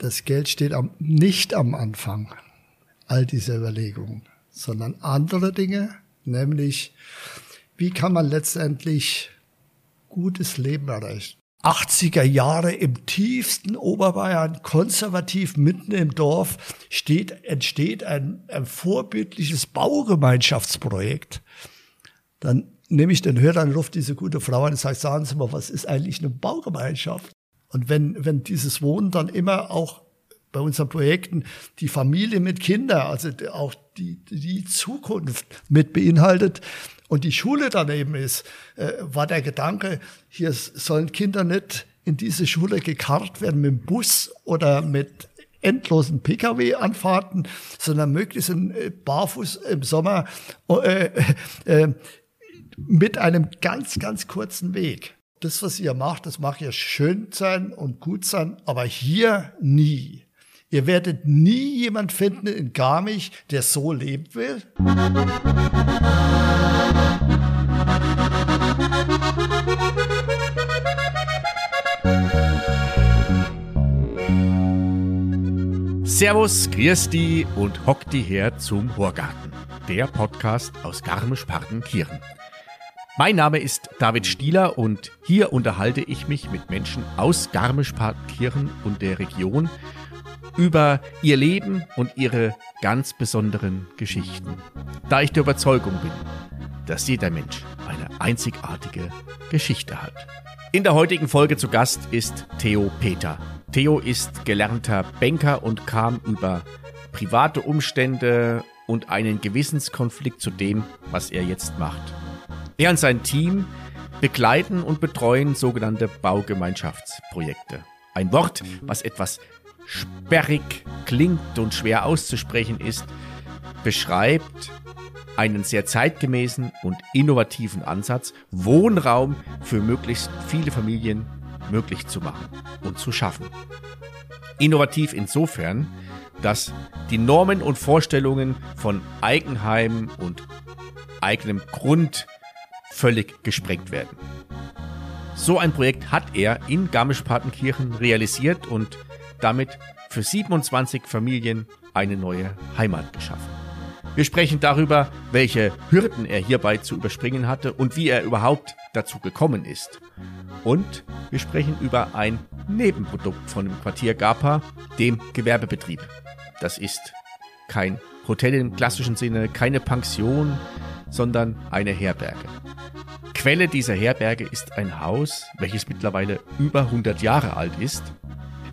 das Geld steht am, nicht am Anfang all dieser Überlegungen, sondern andere Dinge, nämlich wie kann man letztendlich gutes Leben erreichen. 80er Jahre im tiefsten Oberbayern, konservativ mitten im Dorf, steht, entsteht ein, ein vorbildliches Baugemeinschaftsprojekt. Dann nehme ich den Hörer und rufe diese gute Frau an und sage, sagen Sie mal, was ist eigentlich eine Baugemeinschaft? Und wenn, wenn dieses Wohnen dann immer auch bei unseren Projekten die Familie mit Kindern, also auch die, die Zukunft mit beinhaltet und die Schule daneben ist, äh, war der Gedanke, hier sollen Kinder nicht in diese Schule gekarrt werden mit dem Bus oder mit endlosen Pkw-Anfahrten, sondern möglichst in, äh, barfuß im Sommer äh, äh, mit einem ganz, ganz kurzen Weg. Das, was ihr macht, das mag ja schön sein und gut sein, aber hier nie. Ihr werdet nie jemand finden in Garmisch, der so leben will. Servus, Christi und hock die her zum Horgarten, der Podcast aus Garmisch-Partenkirchen. Mein Name ist David Stieler und hier unterhalte ich mich mit Menschen aus Garmisch-Partenkirchen und der Region über ihr Leben und ihre ganz besonderen Geschichten. Da ich der Überzeugung bin, dass jeder Mensch eine einzigartige Geschichte hat. In der heutigen Folge zu Gast ist Theo Peter. Theo ist gelernter Banker und kam über private Umstände und einen Gewissenskonflikt zu dem, was er jetzt macht. Er und sein Team begleiten und betreuen sogenannte Baugemeinschaftsprojekte. Ein Wort, was etwas sperrig klingt und schwer auszusprechen ist, beschreibt einen sehr zeitgemäßen und innovativen Ansatz, Wohnraum für möglichst viele Familien möglich zu machen und zu schaffen. Innovativ insofern, dass die Normen und Vorstellungen von Eigenheim und eigenem Grund völlig gesprengt werden. So ein Projekt hat er in Garmisch-Partenkirchen realisiert und damit für 27 Familien eine neue Heimat geschaffen. Wir sprechen darüber, welche Hürden er hierbei zu überspringen hatte und wie er überhaupt dazu gekommen ist. Und wir sprechen über ein Nebenprodukt von dem Quartier Gapa, dem Gewerbebetrieb. Das ist kein Hotel im klassischen Sinne, keine Pension, sondern eine Herberge. Quelle dieser Herberge ist ein Haus, welches mittlerweile über 100 Jahre alt ist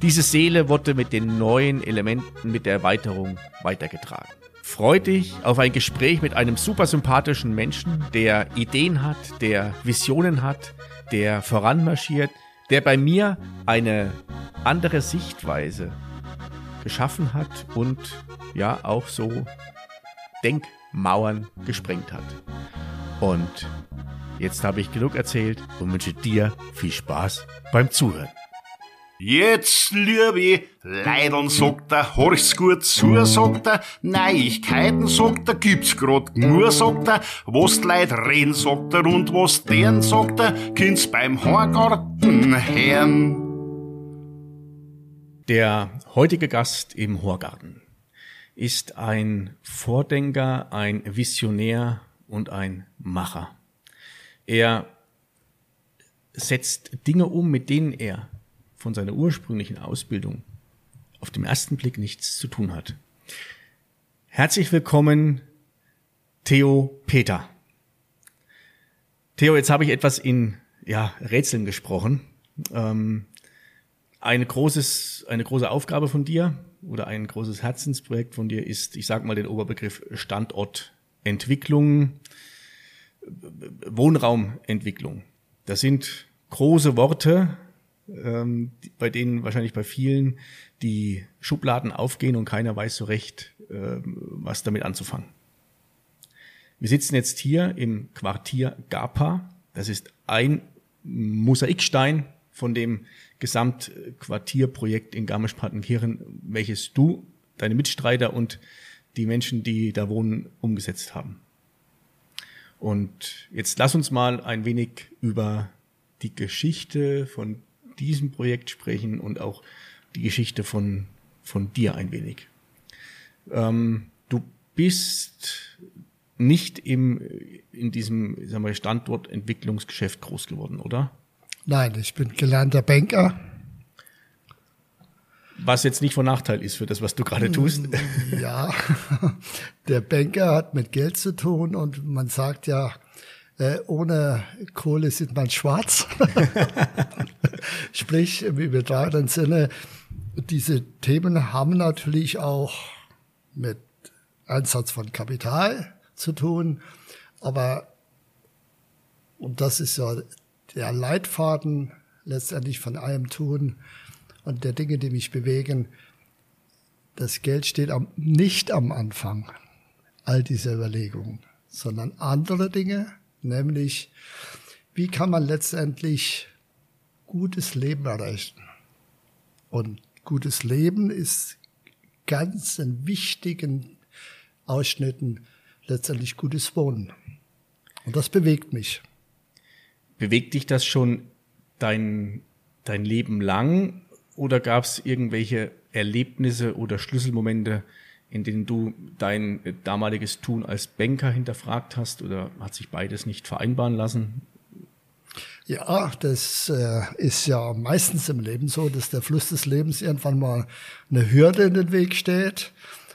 diese Seele wurde mit den neuen Elementen mit der Erweiterung weitergetragen. Freu dich auf ein Gespräch mit einem super sympathischen Menschen, der Ideen hat, der Visionen hat, der voranmarschiert, der bei mir eine andere Sichtweise geschaffen hat und ja auch so Denkmauern gesprengt hat. Und jetzt habe ich genug erzählt und wünsche dir viel Spaß beim Zuhören. Jetzt, liebe Leidern, sagt er, horch's gut zu, sagt er, Neuigkeiten, sagt er, gibt's grad nur, sagt er, was die Leute reden, sagt er, und was deren, sagt er, kind's beim Horgarten hören. Der heutige Gast im Horgarten ist ein Vordenker, ein Visionär und ein Macher. Er setzt Dinge um, mit denen er von seiner ursprünglichen Ausbildung auf den ersten Blick nichts zu tun hat. Herzlich willkommen, Theo Peter. Theo, jetzt habe ich etwas in ja, Rätseln gesprochen. Ähm, eine, großes, eine große Aufgabe von dir oder ein großes Herzensprojekt von dir ist, ich sage mal den Oberbegriff Standortentwicklung, Wohnraumentwicklung. Das sind große Worte, ähm, bei denen wahrscheinlich bei vielen die Schubladen aufgehen und keiner weiß so recht, äh, was damit anzufangen. Wir sitzen jetzt hier im Quartier Gapa. Das ist ein Mosaikstein von dem Gesamtquartierprojekt in Garmisch-Partenkirchen, welches du, deine Mitstreiter und die Menschen, die da wohnen, umgesetzt haben. Und jetzt lass uns mal ein wenig über die Geschichte von diesem Projekt sprechen und auch die Geschichte von von dir ein wenig. Ähm, du bist nicht im, in diesem sagen wir, Standortentwicklungsgeschäft groß geworden, oder? Nein, ich bin gelernter Banker. Was jetzt nicht von Nachteil ist für das, was du gerade tust. Ja, der Banker hat mit Geld zu tun und man sagt ja, äh, ohne Kohle sieht man schwarz. Sprich, im übertragenen Sinne, diese Themen haben natürlich auch mit Einsatz von Kapital zu tun, aber und das ist ja der Leitfaden letztendlich von allem Tun und der Dinge, die mich bewegen. Das Geld steht am, nicht am Anfang all dieser Überlegungen, sondern andere Dinge, nämlich wie kann man letztendlich gutes Leben erreichen. Und gutes Leben ist ganz in wichtigen Ausschnitten letztendlich gutes Wohnen. Und das bewegt mich. Bewegt dich das schon dein, dein Leben lang oder gab es irgendwelche Erlebnisse oder Schlüsselmomente, in denen du dein damaliges Tun als Banker hinterfragt hast oder hat sich beides nicht vereinbaren lassen? Ja, das äh, ist ja meistens im Leben so, dass der Fluss des Lebens irgendwann mal eine Hürde in den Weg steht.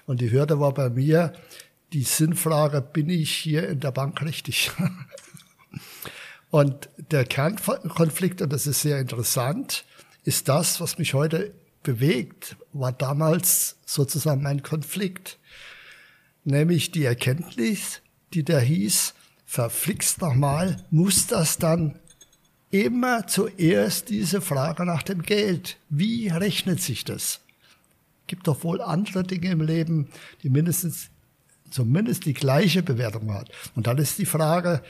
Und die Hürde war bei mir die Sinnfrage, bin ich hier in der Bank richtig? und der Kernkonflikt, und das ist sehr interessant, ist das, was mich heute bewegt, war damals sozusagen mein Konflikt. Nämlich die Erkenntnis, die da hieß, verflixt nochmal, muss das dann immer zuerst diese Frage nach dem Geld. Wie rechnet sich das? Gibt doch wohl andere Dinge im Leben, die mindestens, zumindest die gleiche Bewertung hat. Und dann ist die Frage,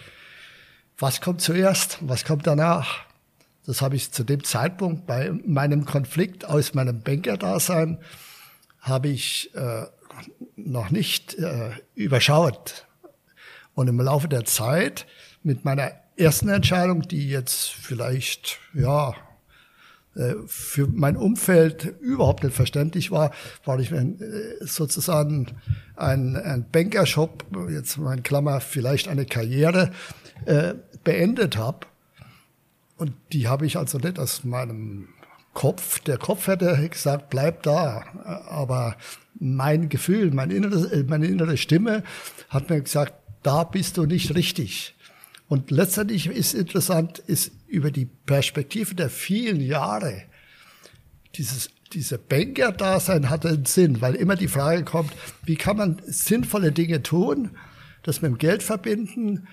was kommt zuerst? Was kommt danach? Das habe ich zu dem Zeitpunkt bei meinem Konflikt aus meinem Bankerdasein habe ich äh, noch nicht äh, überschaut. Und im Laufe der Zeit mit meiner ersten Entscheidung, die jetzt vielleicht, ja, für mein Umfeld überhaupt nicht verständlich war, war ich äh, sozusagen ein, ein Bankershop, jetzt mein Klammer, vielleicht eine Karriere, äh, beendet habe und die habe ich also nicht aus meinem Kopf, der Kopf hätte gesagt, bleib da. Aber mein Gefühl, meine innere, meine innere Stimme hat mir gesagt, da bist du nicht richtig. Und letztendlich ist interessant, ist über die Perspektive der vielen Jahre, dieses, diese Banker-Dasein hat einen Sinn, weil immer die Frage kommt, wie kann man sinnvolle Dinge tun, das mit dem Geld verbinden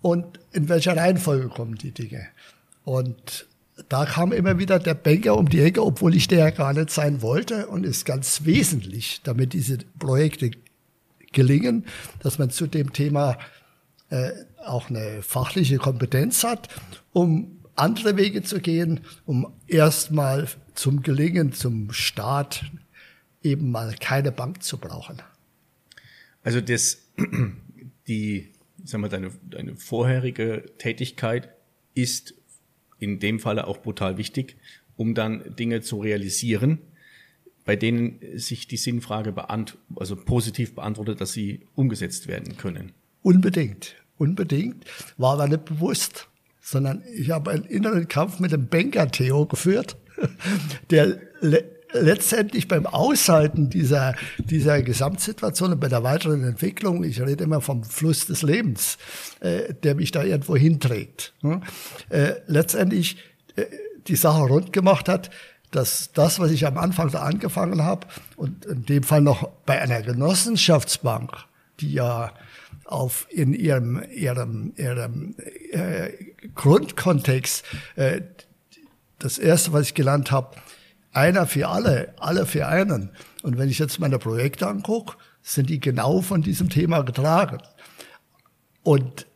und in welcher Reihenfolge kommen die Dinge. Und da kam immer wieder der Banker um die Ecke, obwohl ich der ja gar nicht sein wollte und ist ganz wesentlich, damit diese Projekte gelingen, dass man zu dem Thema äh, auch eine fachliche Kompetenz hat, um andere Wege zu gehen, um erstmal zum Gelingen, zum Start eben mal keine Bank zu brauchen. Also das, die, sagen wir, deine, deine vorherige Tätigkeit ist in dem Falle auch brutal wichtig, um dann Dinge zu realisieren, bei denen sich die Sinnfrage beant also positiv beantwortet, dass sie umgesetzt werden können. Unbedingt, unbedingt. War aber nicht bewusst, sondern ich habe einen inneren Kampf mit dem Banker Theo geführt, der le letztendlich beim Aushalten dieser, dieser Gesamtsituation und bei der weiteren Entwicklung, ich rede immer vom Fluss des Lebens, äh, der mich da irgendwo hinträgt, hm? äh, letztendlich äh, die Sache rund gemacht hat, dass das, was ich am Anfang da angefangen habe, und in dem Fall noch bei einer Genossenschaftsbank, die ja auf in ihrem ihrem ihrem äh, Grundkontext äh, das erste, was ich gelernt habe, einer für alle, alle für einen. Und wenn ich jetzt meine Projekte angucke, sind die genau von diesem Thema getragen. Und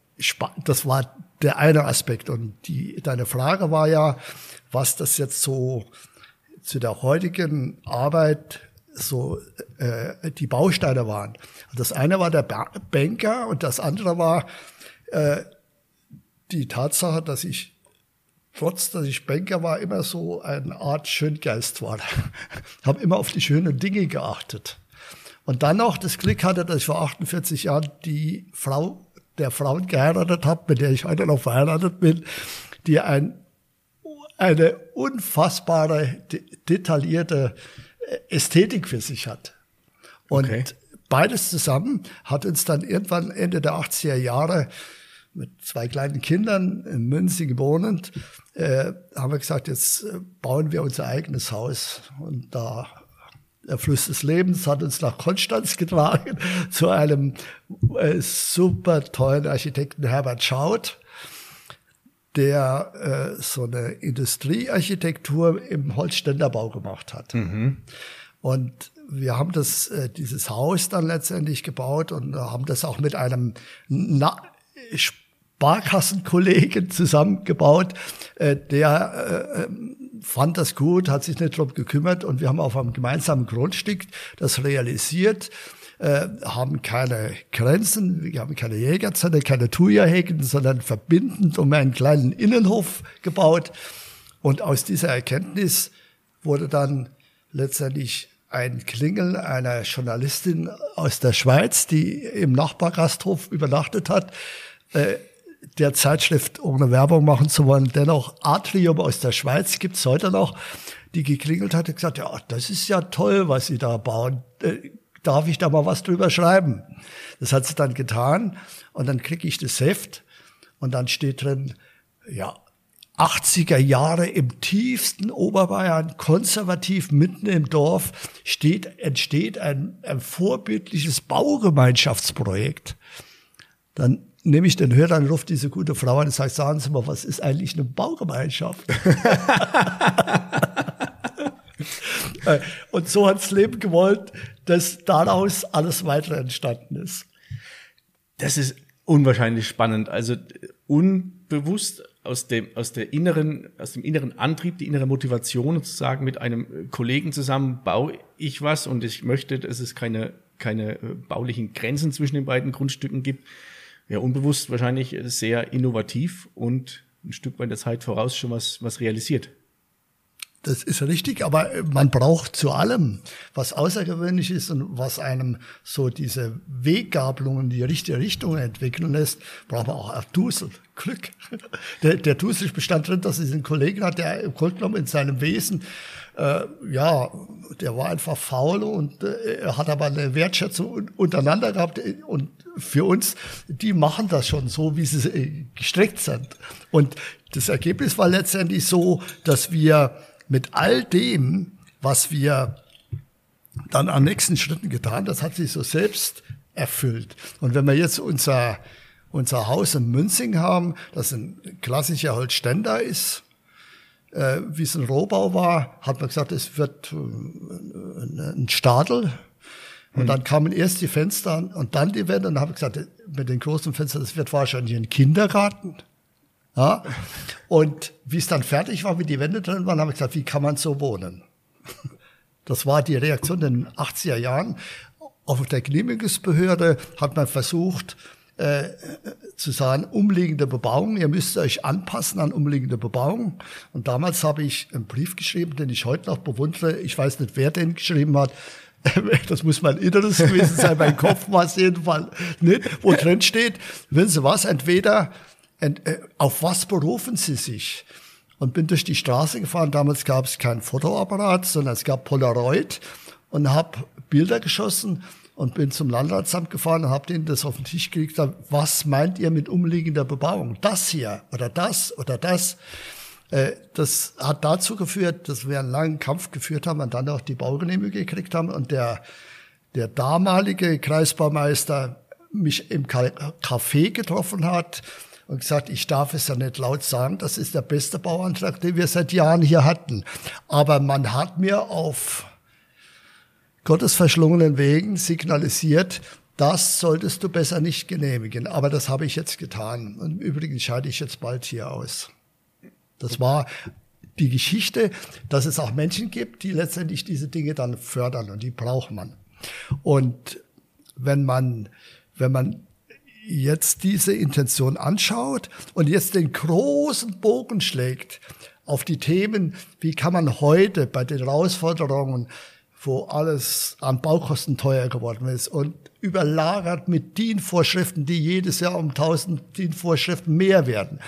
das war der eine Aspekt. Und die, deine Frage war ja, was das jetzt so zu der heutigen Arbeit so äh, die Bausteine waren. Das eine war der Banker und das andere war äh, die Tatsache, dass ich trotz dass ich Banker war, immer so eine Art Schöngeist war. habe immer auf die schönen Dinge geachtet. Und dann noch das Glück hatte, dass ich vor 48 Jahren die Frau der Frauen geheiratet habe, mit der ich heute noch verheiratet bin, die ein, eine unfassbare, detaillierte äh, Ästhetik für sich hat. Und okay. beides zusammen hat uns dann irgendwann Ende der 80er Jahre mit zwei kleinen Kindern in Münzing wohnend, äh, haben wir gesagt, jetzt äh, bauen wir unser eigenes Haus. Und da der Fluss des Lebens hat uns nach Konstanz getragen zu einem äh, super tollen Architekten Herbert Schaut, der äh, so eine Industriearchitektur im Holzständerbau gemacht hat. Mhm. Und wir haben das, äh, dieses Haus dann letztendlich gebaut und haben das auch mit einem Na Sparkassenkollegen zusammengebaut, äh, der äh, ähm, fand das gut, hat sich nicht darum gekümmert und wir haben auf einem gemeinsamen Grundstück das realisiert, äh, haben keine Grenzen, wir haben keine Jägerzelle, keine Thuja-Hecken, sondern verbindend um einen kleinen Innenhof gebaut. Und aus dieser Erkenntnis wurde dann letztendlich ein Klingeln einer Journalistin aus der Schweiz, die im Nachbargasthof übernachtet hat, äh, der Zeitschrift, ohne Werbung machen zu wollen, dennoch Atrium aus der Schweiz gibt's heute noch, die geklingelt hat und gesagt, ja, das ist ja toll, was Sie da bauen. Darf ich da mal was drüber schreiben? Das hat sie dann getan und dann kriege ich das Heft und dann steht drin, ja, 80er Jahre im tiefsten Oberbayern, konservativ mitten im Dorf, steht, entsteht ein, ein vorbildliches Baugemeinschaftsprojekt. Dann nehme ich den Hörer und rufe diese gute Frau an und sage, sagen Sie mal, was ist eigentlich eine Baugemeinschaft? und so hat das Leben gewollt, dass daraus alles weitere entstanden ist. Das ist unwahrscheinlich spannend. Also unbewusst aus dem, aus der inneren, aus dem inneren Antrieb, die innere Motivation sozusagen mit einem Kollegen zusammen baue ich was und ich möchte, dass es keine, keine baulichen Grenzen zwischen den beiden Grundstücken gibt ja, unbewusst wahrscheinlich sehr innovativ und ein Stück weit der Zeit voraus schon was, was realisiert. Das ist richtig, aber man braucht zu allem, was außergewöhnlich ist und was einem so diese Weggabelung in die richtige Richtung entwickeln lässt, braucht man auch Dusel, Glück. Der, der Dusel bestand drin, dass es einen Kollegen hat, der im Grunde in seinem Wesen äh, ja, der war einfach faul und äh, hat aber eine Wertschätzung untereinander gehabt und für uns, die machen das schon so, wie sie äh, gestreckt sind. Und das Ergebnis war letztendlich so, dass wir mit all dem, was wir dann an nächsten Schritten getan, das hat sich so selbst erfüllt. Und wenn wir jetzt unser, unser Haus in Münzing haben, das ein klassischer Holzständer ist, äh, wie es ein Rohbau war, hat man gesagt, es wird äh, ein Stadel. Und mhm. dann kamen erst die Fenster und dann die Wände. Und dann habe ich gesagt, mit den großen Fenstern, das wird wahrscheinlich ein Kindergarten. Ja? Und wie es dann fertig war, wie die Wände drin waren, habe ich gesagt, wie kann man so wohnen? Das war die Reaktion in den 80er Jahren. Auf der Genehmigungsbehörde hat man versucht, äh, zu sagen, umliegende Bebauung, ihr müsst euch anpassen an umliegende Bebauung. Und damals habe ich einen Brief geschrieben, den ich heute noch bewundere. Ich weiß nicht, wer den geschrieben hat. Das muss mein Inneres gewesen sein, mein Kopf war es jedenfalls nicht, wo drin steht, wissen Sie was, entweder, ent, äh, auf was berufen Sie sich? Und bin durch die Straße gefahren, damals gab es kein Fotoapparat, sondern es gab Polaroid und habe Bilder geschossen und bin zum Landratsamt gefahren und habe denen das auf den Tisch gelegt. Was meint ihr mit umliegender Bebauung? Das hier oder das oder das? Äh, das hat dazu geführt, dass wir einen langen Kampf geführt haben und dann auch die Baugenehmigung gekriegt haben. Und der, der damalige Kreisbaumeister mich im Café getroffen hat und gesagt, ich darf es ja nicht laut sagen, das ist der beste Bauantrag, den wir seit Jahren hier hatten. Aber man hat mir auf gottesverschlungenen Wegen signalisiert, das solltest du besser nicht genehmigen. Aber das habe ich jetzt getan. Und übrigens scheide ich jetzt bald hier aus. Das war die Geschichte, dass es auch Menschen gibt, die letztendlich diese Dinge dann fördern und die braucht man. Und wenn man, wenn man jetzt diese Intention anschaut und jetzt den großen Bogen schlägt auf die Themen, wie kann man heute bei den Herausforderungen, wo alles an Baukosten teuer geworden ist und überlagert mit DIN-Vorschriften, die jedes Jahr um 1000 DIN-Vorschriften mehr werden,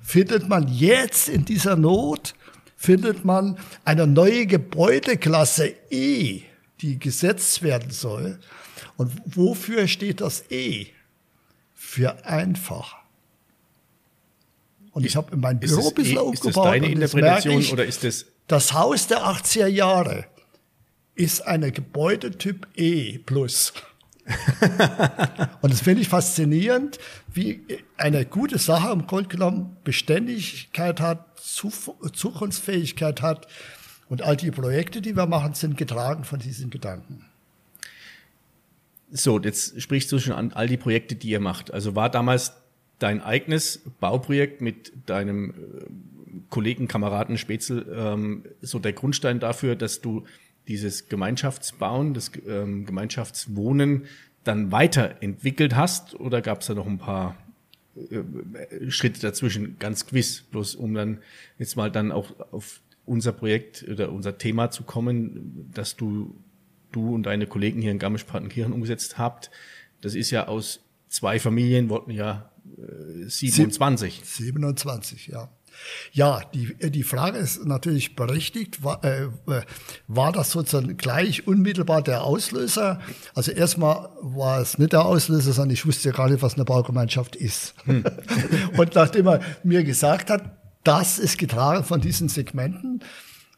findet man jetzt in dieser Not, findet man eine neue Gebäudeklasse E, die gesetzt werden soll. Und wofür steht das E? Für einfach. Und ich habe in mein Büro ein bisschen eh, aufgebaut. Ist das deine Interpretation ich, oder ist das? Das Haus der 80er Jahre ist eine Gebäudetyp E plus. und das finde ich faszinierend, wie eine gute Sache im Grunde genommen Beständigkeit hat, Zukunftsfähigkeit hat. Und all die Projekte, die wir machen, sind getragen von diesen Gedanken. So, jetzt sprichst du schon an all die Projekte, die ihr macht. Also war damals dein eigenes Bauprojekt mit deinem äh, Kollegen, Kameraden Spätzl ähm, so der Grundstein dafür, dass du dieses Gemeinschaftsbauen, das ähm, Gemeinschaftswohnen dann weiterentwickelt hast? Oder gab es da noch ein paar äh, Schritte dazwischen? Ganz gewiss, bloß um dann jetzt mal dann auch auf unser Projekt oder unser Thema zu kommen, dass du, du und deine Kollegen hier in Garmisch-Partenkirchen umgesetzt habt. Das ist ja aus zwei Familien, wollten ja 27. 27, ja. Ja, die, die Frage ist natürlich berechtigt. War, äh, war das sozusagen gleich unmittelbar der Auslöser? Also erstmal war es nicht der Auslöser, sondern ich wusste ja gar nicht, was eine Baugemeinschaft ist. Hm. Und nachdem er mir gesagt hat, das ist getragen von diesen Segmenten,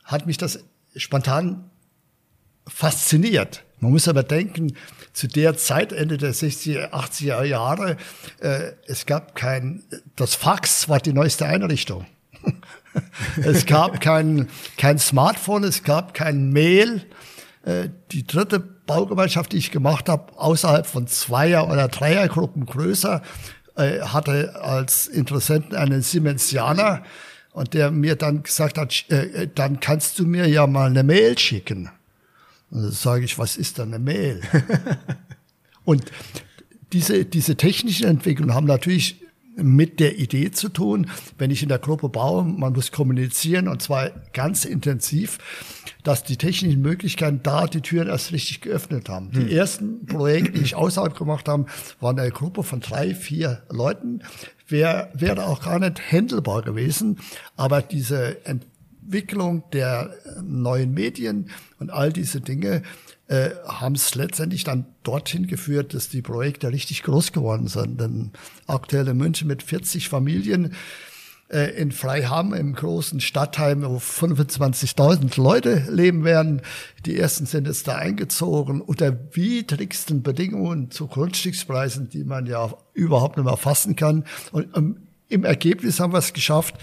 hat mich das spontan fasziniert. Man muss aber denken, zu der Zeit, Ende der 60er, 80er Jahre, äh, es gab kein, das Fax war die neueste Einrichtung. es gab kein, kein Smartphone, es gab kein Mail. Äh, die dritte Baugemeinschaft, die ich gemacht habe, außerhalb von Zweier- oder Dreiergruppen größer, äh, hatte als Interessenten einen Siemensianer und der mir dann gesagt hat, äh, dann kannst du mir ja mal eine Mail schicken. Und dann sage ich, was ist dann eine Mail? und diese, diese technischen Entwicklungen haben natürlich mit der Idee zu tun, wenn ich in der Gruppe baue, man muss kommunizieren und zwar ganz intensiv, dass die technischen Möglichkeiten da die Türen erst richtig geöffnet haben. Die hm. ersten Projekte, die ich außerhalb gemacht habe, waren eine Gruppe von drei, vier Leuten. Wäre wäre auch gar nicht händelbar gewesen, aber diese Ent Entwicklung der neuen Medien und all diese Dinge äh, haben es letztendlich dann dorthin geführt, dass die Projekte richtig groß geworden sind. Denn aktuell in München mit 40 Familien äh, in Freiham im großen Stadtteil, wo 25.000 Leute leben werden. Die ersten sind jetzt da eingezogen unter widrigsten Bedingungen zu Grundstückspreisen, die man ja überhaupt nicht mehr fassen kann. Und ähm, im Ergebnis haben wir es geschafft,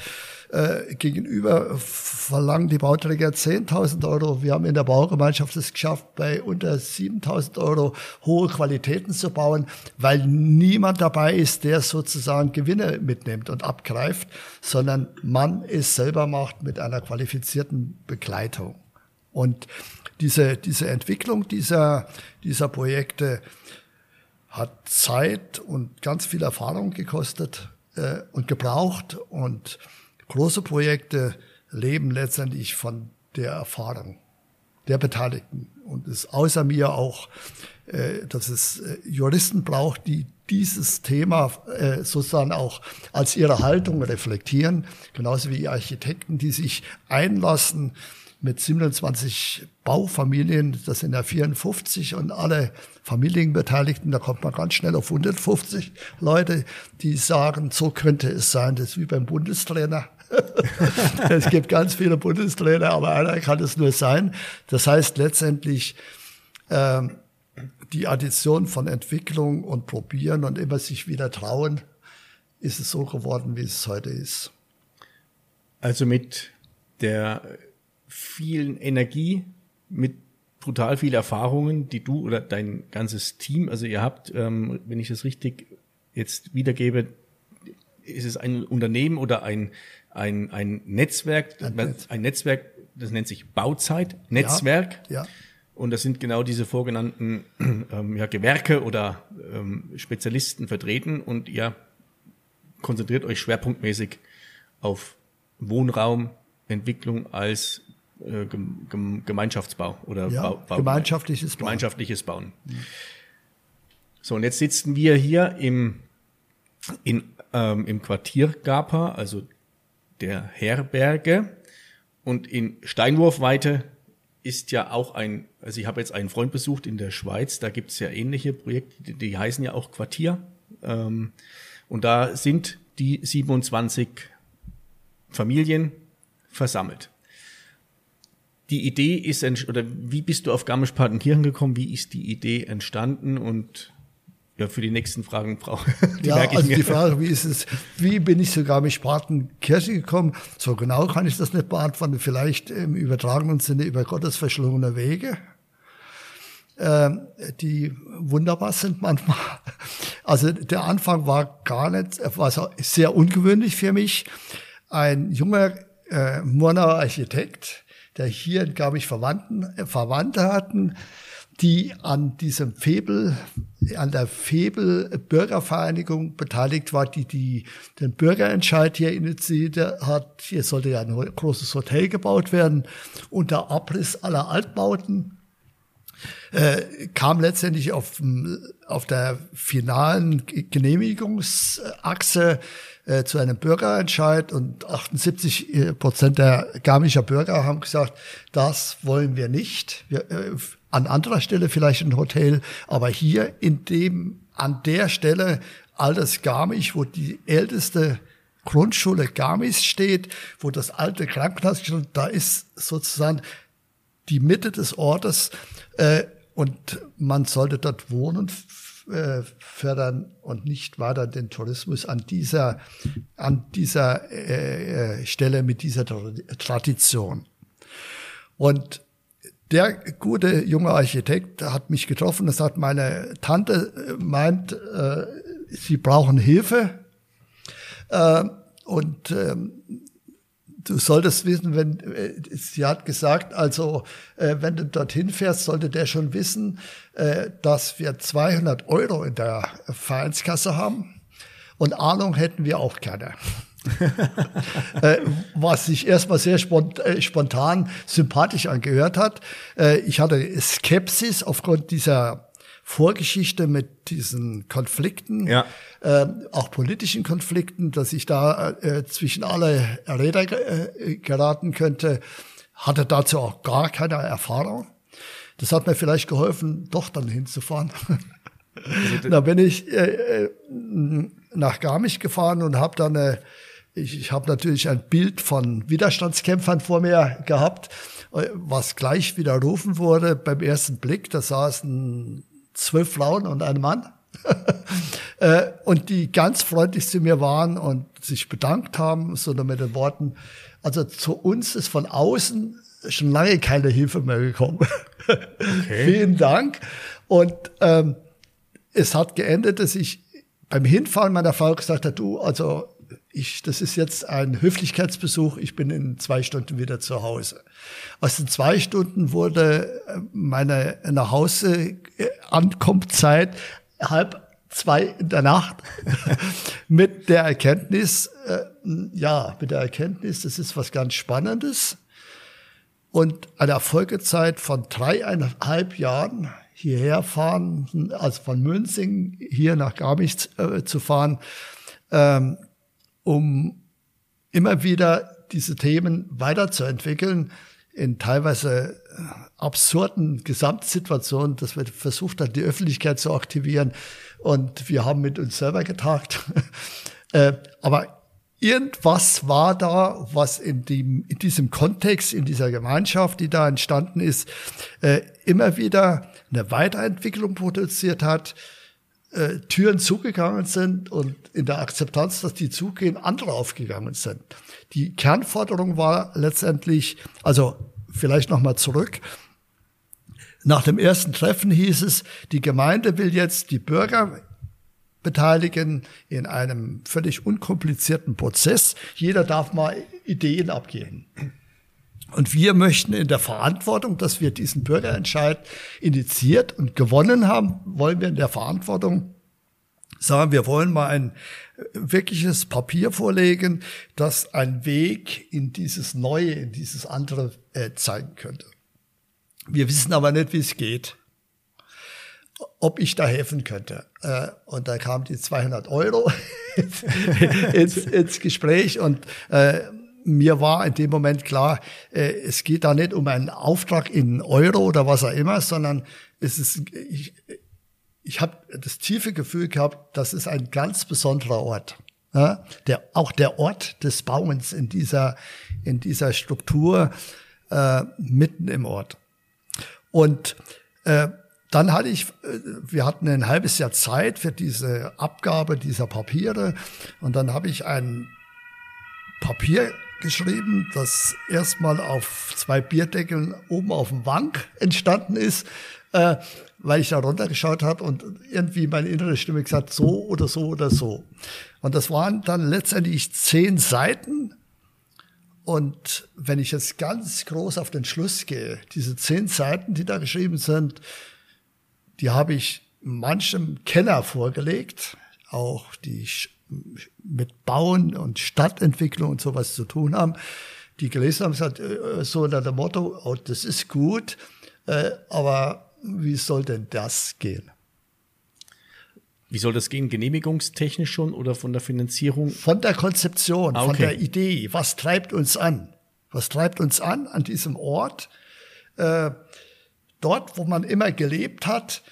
äh, gegenüber verlangen die Bauträger 10.000 Euro. Wir haben in der Baugemeinschaft es geschafft, bei unter 7.000 Euro hohe Qualitäten zu bauen, weil niemand dabei ist, der sozusagen Gewinne mitnimmt und abgreift, sondern man es selber macht mit einer qualifizierten Begleitung. Und diese, diese Entwicklung dieser, dieser Projekte hat Zeit und ganz viel Erfahrung gekostet äh, und gebraucht und Große Projekte leben letztendlich von der Erfahrung der Beteiligten. Und es ist außer mir auch, äh, dass es äh, Juristen braucht, die dieses Thema äh, sozusagen auch als ihre Haltung reflektieren, genauso wie Architekten, die sich einlassen mit 27 Baufamilien, das sind ja 54 und alle Familienbeteiligten, da kommt man ganz schnell auf 150 Leute, die sagen, so könnte es sein, das ist wie beim Bundestrainer. es gibt ganz viele Bundestrainer, aber einer kann es nur sein. Das heißt letztendlich, ähm, die Addition von Entwicklung und Probieren und immer sich wieder trauen, ist es so geworden, wie es heute ist. Also mit der vielen Energie, mit brutal viel Erfahrungen, die du oder dein ganzes Team, also ihr habt, ähm, wenn ich das richtig jetzt wiedergebe, ist es ein Unternehmen oder ein ein, ein Netzwerk, ein, Netz. ein Netzwerk, das nennt sich Bauzeit, Netzwerk. Ja, ja. Und das sind genau diese vorgenannten ähm, ja, Gewerke oder ähm, Spezialisten vertreten und ihr konzentriert euch schwerpunktmäßig auf Wohnraumentwicklung als äh, Gemeinschaftsbau oder ja, Bau, Bau, gemeinschaftliches Bauen. Gemeinschaftliches Bauen. Mhm. So, und jetzt sitzen wir hier im, in, ähm, im Quartier Gapa, also der Herberge. Und in Steinwurfweite ist ja auch ein, also ich habe jetzt einen Freund besucht in der Schweiz, da gibt es ja ähnliche Projekte, die, die heißen ja auch Quartier. Ähm, und da sind die 27 Familien versammelt. Die Idee ist, oder wie bist du auf Garmisch-Partenkirchen gekommen? Wie ist die Idee entstanden? Und ja, für die nächsten Fragen brauche Ja, also die Frage, wie ist es, wie bin ich zu Garmisch-Partenkirchen gekommen? So genau kann ich das nicht beantworten. Vielleicht im übertragenen Sinne über Gottes verschlungene Wege ähm, die wunderbar sind manchmal. Also der Anfang war gar nicht, war sehr ungewöhnlich für mich. Ein junger äh, Murnauer Architekt, der hier, glaube ich, Verwandten, äh, Verwandte hatten, die an diesem Febel, an der Febel Bürgervereinigung beteiligt war, die, die den Bürgerentscheid hier initiiert hat. Hier sollte ja ein großes Hotel gebaut werden unter Abriss aller Altbauten äh, kam letztendlich auf, auf der finalen Genehmigungsachse äh, zu einem Bürgerentscheid und 78 äh, Prozent der Garmischer Bürger haben gesagt, das wollen wir nicht. Wir, äh, an anderer Stelle vielleicht ein Hotel, aber hier in dem, an der Stelle altes Garmisch, wo die älteste Grundschule Garmis steht, wo das alte Krankenhaus steht, da ist sozusagen die Mitte des Ortes äh, und man sollte dort wohnen äh, fördern und nicht weiter den Tourismus an dieser an dieser äh, äh Stelle mit dieser Tradition. Und der gute junge Architekt hat mich getroffen und sagt, meine Tante äh, meint, äh, sie brauchen Hilfe. Äh, und ähm, du solltest wissen, wenn äh, sie hat gesagt, also äh, wenn du dorthin fährst, sollte der schon wissen, äh, dass wir 200 Euro in der Vereinskasse haben und Ahnung hätten wir auch keine. äh, was sich erstmal sehr äh, spontan sympathisch angehört hat. Äh, ich hatte Skepsis aufgrund dieser Vorgeschichte mit diesen Konflikten, ja. äh, auch politischen Konflikten, dass ich da zwischen alle Räder geraten könnte, hatte dazu auch gar keine Erfahrung. Das hat mir vielleicht geholfen, doch dann hinzufahren. Also da bin ich äh, nach Garmisch gefahren und habe dann eine, ich, ich habe natürlich ein Bild von Widerstandskämpfern vor mir gehabt, äh, was gleich widerrufen wurde beim ersten Blick. Da saßen zwölf Frauen und ein Mann. Äh, und die ganz freundlich zu mir waren und sich bedankt haben, sondern mit den Worten, also zu uns ist von außen schon lange keine Hilfe mehr gekommen. Okay. Vielen Dank. Und ähm, es hat geendet, dass ich beim Hinfahren meiner Frau gesagt habe, du, also ich, das ist jetzt ein Höflichkeitsbesuch, ich bin in zwei Stunden wieder zu Hause. Aus den zwei Stunden wurde äh, meine nach Hause äh, Ankommenszeit halb zwei in der Nacht mit der Erkenntnis, äh, ja, mit der Erkenntnis, das ist was ganz Spannendes und eine Folgezeit von dreieinhalb Jahren hierher fahren, also von Münzing hier nach Garmisch äh, zu fahren, ähm, um immer wieder diese Themen weiterzuentwickeln in teilweise äh, absurden Gesamtsituationen, dass wir versucht haben, die Öffentlichkeit zu aktivieren. Und wir haben mit uns selber getagt. Äh, aber irgendwas war da, was in, dem, in diesem Kontext, in dieser Gemeinschaft, die da entstanden ist, äh, immer wieder eine Weiterentwicklung produziert hat, äh, Türen zugegangen sind und in der Akzeptanz, dass die zugehen, andere aufgegangen sind. Die Kernforderung war letztendlich, also vielleicht nochmal zurück. Nach dem ersten Treffen hieß es, die Gemeinde will jetzt die Bürger beteiligen in einem völlig unkomplizierten Prozess. Jeder darf mal Ideen abgeben. Und wir möchten in der Verantwortung, dass wir diesen Bürgerentscheid initiiert und gewonnen haben, wollen wir in der Verantwortung sagen, wir wollen mal ein wirkliches Papier vorlegen, das einen Weg in dieses Neue, in dieses andere äh, zeigen könnte. Wir wissen aber nicht, wie es geht, ob ich da helfen könnte. Äh, und da kam die 200 Euro ins, ins Gespräch und äh, mir war in dem Moment klar, äh, es geht da nicht um einen Auftrag in Euro oder was auch immer, sondern es ist, ich, ich habe das tiefe Gefühl gehabt, das ist ein ganz besonderer Ort. Ja, der, auch der Ort des Bauens in dieser, in dieser Struktur äh, mitten im Ort. Und äh, dann hatte ich, äh, wir hatten ein halbes Jahr Zeit für diese Abgabe dieser Papiere und dann habe ich ein Papier geschrieben, das erstmal auf zwei Bierdeckeln oben auf dem Wank entstanden ist. Äh, weil ich da runtergeschaut habe und irgendwie meine innere Stimme gesagt, so oder so oder so. Und das waren dann letztendlich zehn Seiten. Und wenn ich jetzt ganz groß auf den Schluss gehe, diese zehn Seiten, die da geschrieben sind, die habe ich manchem Kenner vorgelegt, auch die mit Bauen und Stadtentwicklung und sowas zu tun haben, die gelesen haben, gesagt, äh, so unter dem Motto, oh, das ist gut, äh, aber wie soll denn das gehen? Wie soll das gehen? Genehmigungstechnisch schon oder von der Finanzierung? Von der Konzeption, ah, okay. von der Idee. Was treibt uns an? Was treibt uns an an diesem Ort? Äh, dort, wo man immer gelebt hat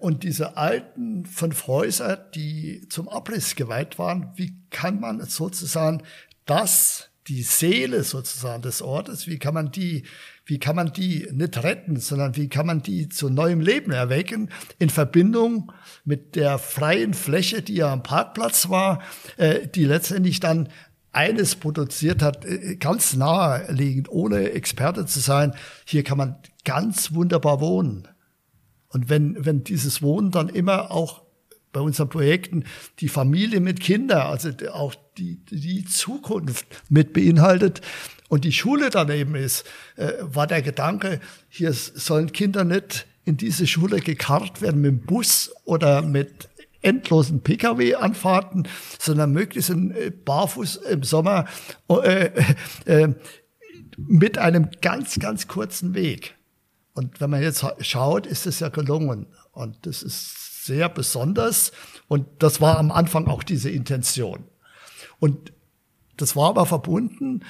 und diese alten fünf Häuser, die zum Abriss geweiht waren, wie kann man sozusagen das, die Seele sozusagen des Ortes, wie kann man die wie kann man die nicht retten, sondern wie kann man die zu neuem Leben erwecken in Verbindung mit der freien Fläche, die ja am Parkplatz war, äh, die letztendlich dann eines produziert hat, äh, ganz naheliegend, ohne Experte zu sein. Hier kann man ganz wunderbar wohnen. Und wenn, wenn dieses Wohnen dann immer auch bei unseren Projekten die Familie mit Kindern, also auch die, die Zukunft mit beinhaltet, und die Schule daneben ist, äh, war der Gedanke, hier sollen Kinder nicht in diese Schule gekarrt werden mit dem Bus oder mit endlosen Pkw-Anfahrten, sondern möglichst in, äh, barfuß im Sommer äh, äh, mit einem ganz, ganz kurzen Weg. Und wenn man jetzt schaut, ist es ja gelungen. Und das ist sehr besonders. Und das war am Anfang auch diese Intention. Und das war aber verbunden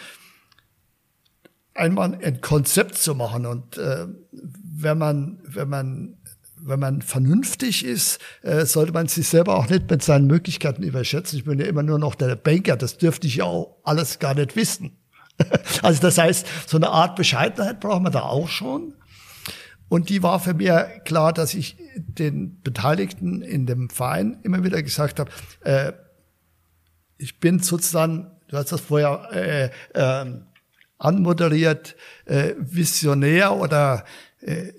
einmal ein Konzept zu machen. Und äh, wenn man, wenn man wenn man vernünftig ist, äh, sollte man sich selber auch nicht mit seinen Möglichkeiten überschätzen. Ich bin ja immer nur noch der Banker, das dürfte ich ja auch alles gar nicht wissen. also das heißt, so eine Art Bescheidenheit braucht man da auch schon. Und die war für mich klar, dass ich den Beteiligten in dem Verein immer wieder gesagt habe, äh, ich bin sozusagen, du hast das vorher äh, äh, anmoderiert, äh, Visionär oder äh,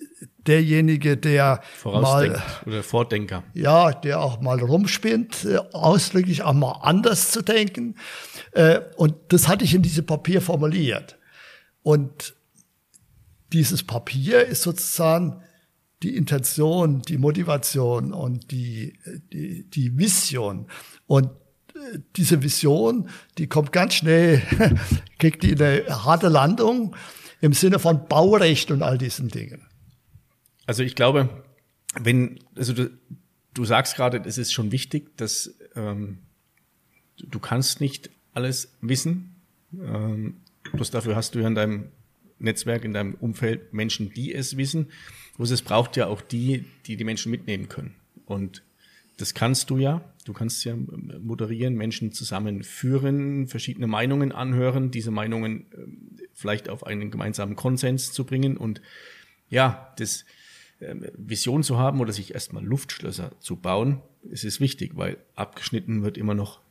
derjenige, der mal oder Vordenker. Ja, der auch mal rumspinnt, äh, ausdrücklich auch mal anders zu denken. Äh, und das hatte ich in diesem Papier formuliert. Und dieses Papier ist sozusagen die Intention, die Motivation und die, die, die Vision. Und diese Vision, die kommt ganz schnell, kriegt die eine harte Landung im Sinne von Baurecht und all diesen Dingen. Also ich glaube, wenn, also du, du sagst gerade, es ist schon wichtig, dass ähm, du kannst nicht alles wissen. Ähm, bloß dafür hast du ja in deinem Netzwerk, in deinem Umfeld Menschen, die es wissen. Bloß es braucht ja auch die, die die Menschen mitnehmen können. Und das kannst du ja. Du kannst ja moderieren, Menschen zusammenführen, verschiedene Meinungen anhören, diese Meinungen ähm, vielleicht auf einen gemeinsamen Konsens zu bringen und ja, das ähm, Vision zu haben oder sich erstmal Luftschlösser zu bauen, es ist wichtig, weil abgeschnitten wird immer noch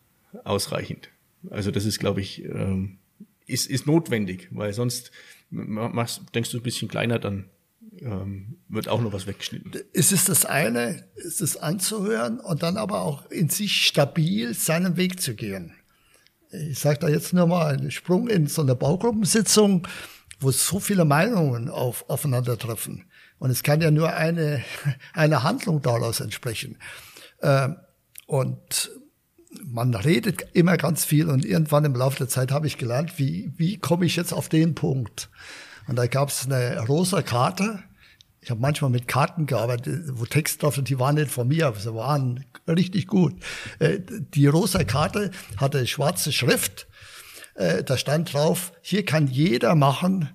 ausreichend. Also das ist, glaube ich, ähm, ist, ist notwendig, weil sonst machst, denkst du ein bisschen kleiner, dann ähm, wird auch noch was weggeschnitten. Es ist das eine, es ist anzuhören und dann aber auch in sich stabil seinen Weg zu gehen. Ich sage da jetzt nur mal einen Sprung in so eine Baugruppensitzung. wo so viele Meinungen auf, aufeinandertreffen. Und es kann ja nur eine, eine Handlung daraus entsprechen. Ähm, und man redet immer ganz viel und irgendwann im Laufe der Zeit habe ich gelernt, wie, wie komme ich jetzt auf den Punkt. Und da gab es eine rosa Karte. Ich habe manchmal mit Karten gearbeitet, wo Text drauf und die waren nicht von mir, aber sie waren richtig gut. Äh, die rosa Karte hatte schwarze Schrift. Äh, da stand drauf, hier kann jeder machen,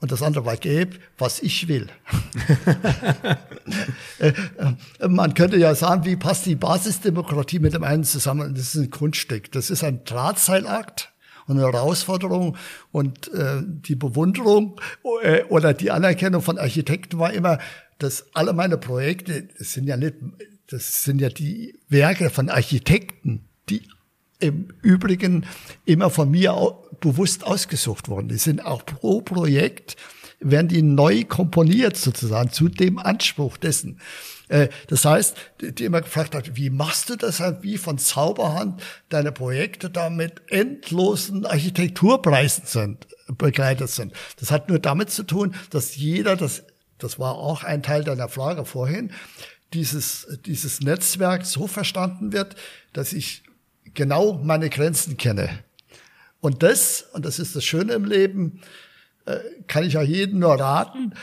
und das andere war gelb, was ich will. Äh, man könnte ja sagen, wie passt die Basisdemokratie mit dem einen zusammen? Das ist ein Kunststück. Das ist ein Drahtseilakt und eine Herausforderung und äh, die Bewunderung äh, oder die Anerkennung von Architekten war immer, dass alle meine Projekte, das sind ja nicht, das sind ja die Werke von Architekten, die im Übrigen immer von mir bewusst ausgesucht worden. Die sind auch pro Projekt, werden die neu komponiert sozusagen zu dem Anspruch dessen. Äh, das heißt, die immer gefragt hat, wie machst du das halt, wie von Zauberhand deine Projekte da mit endlosen Architekturpreisen sind, begleitet sind. Das hat nur damit zu tun, dass jeder, das, das war auch ein Teil deiner Frage vorhin, dieses, dieses Netzwerk so verstanden wird, dass ich genau meine Grenzen kenne. Und das, und das ist das Schöne im Leben, äh, kann ich auch jedem nur raten,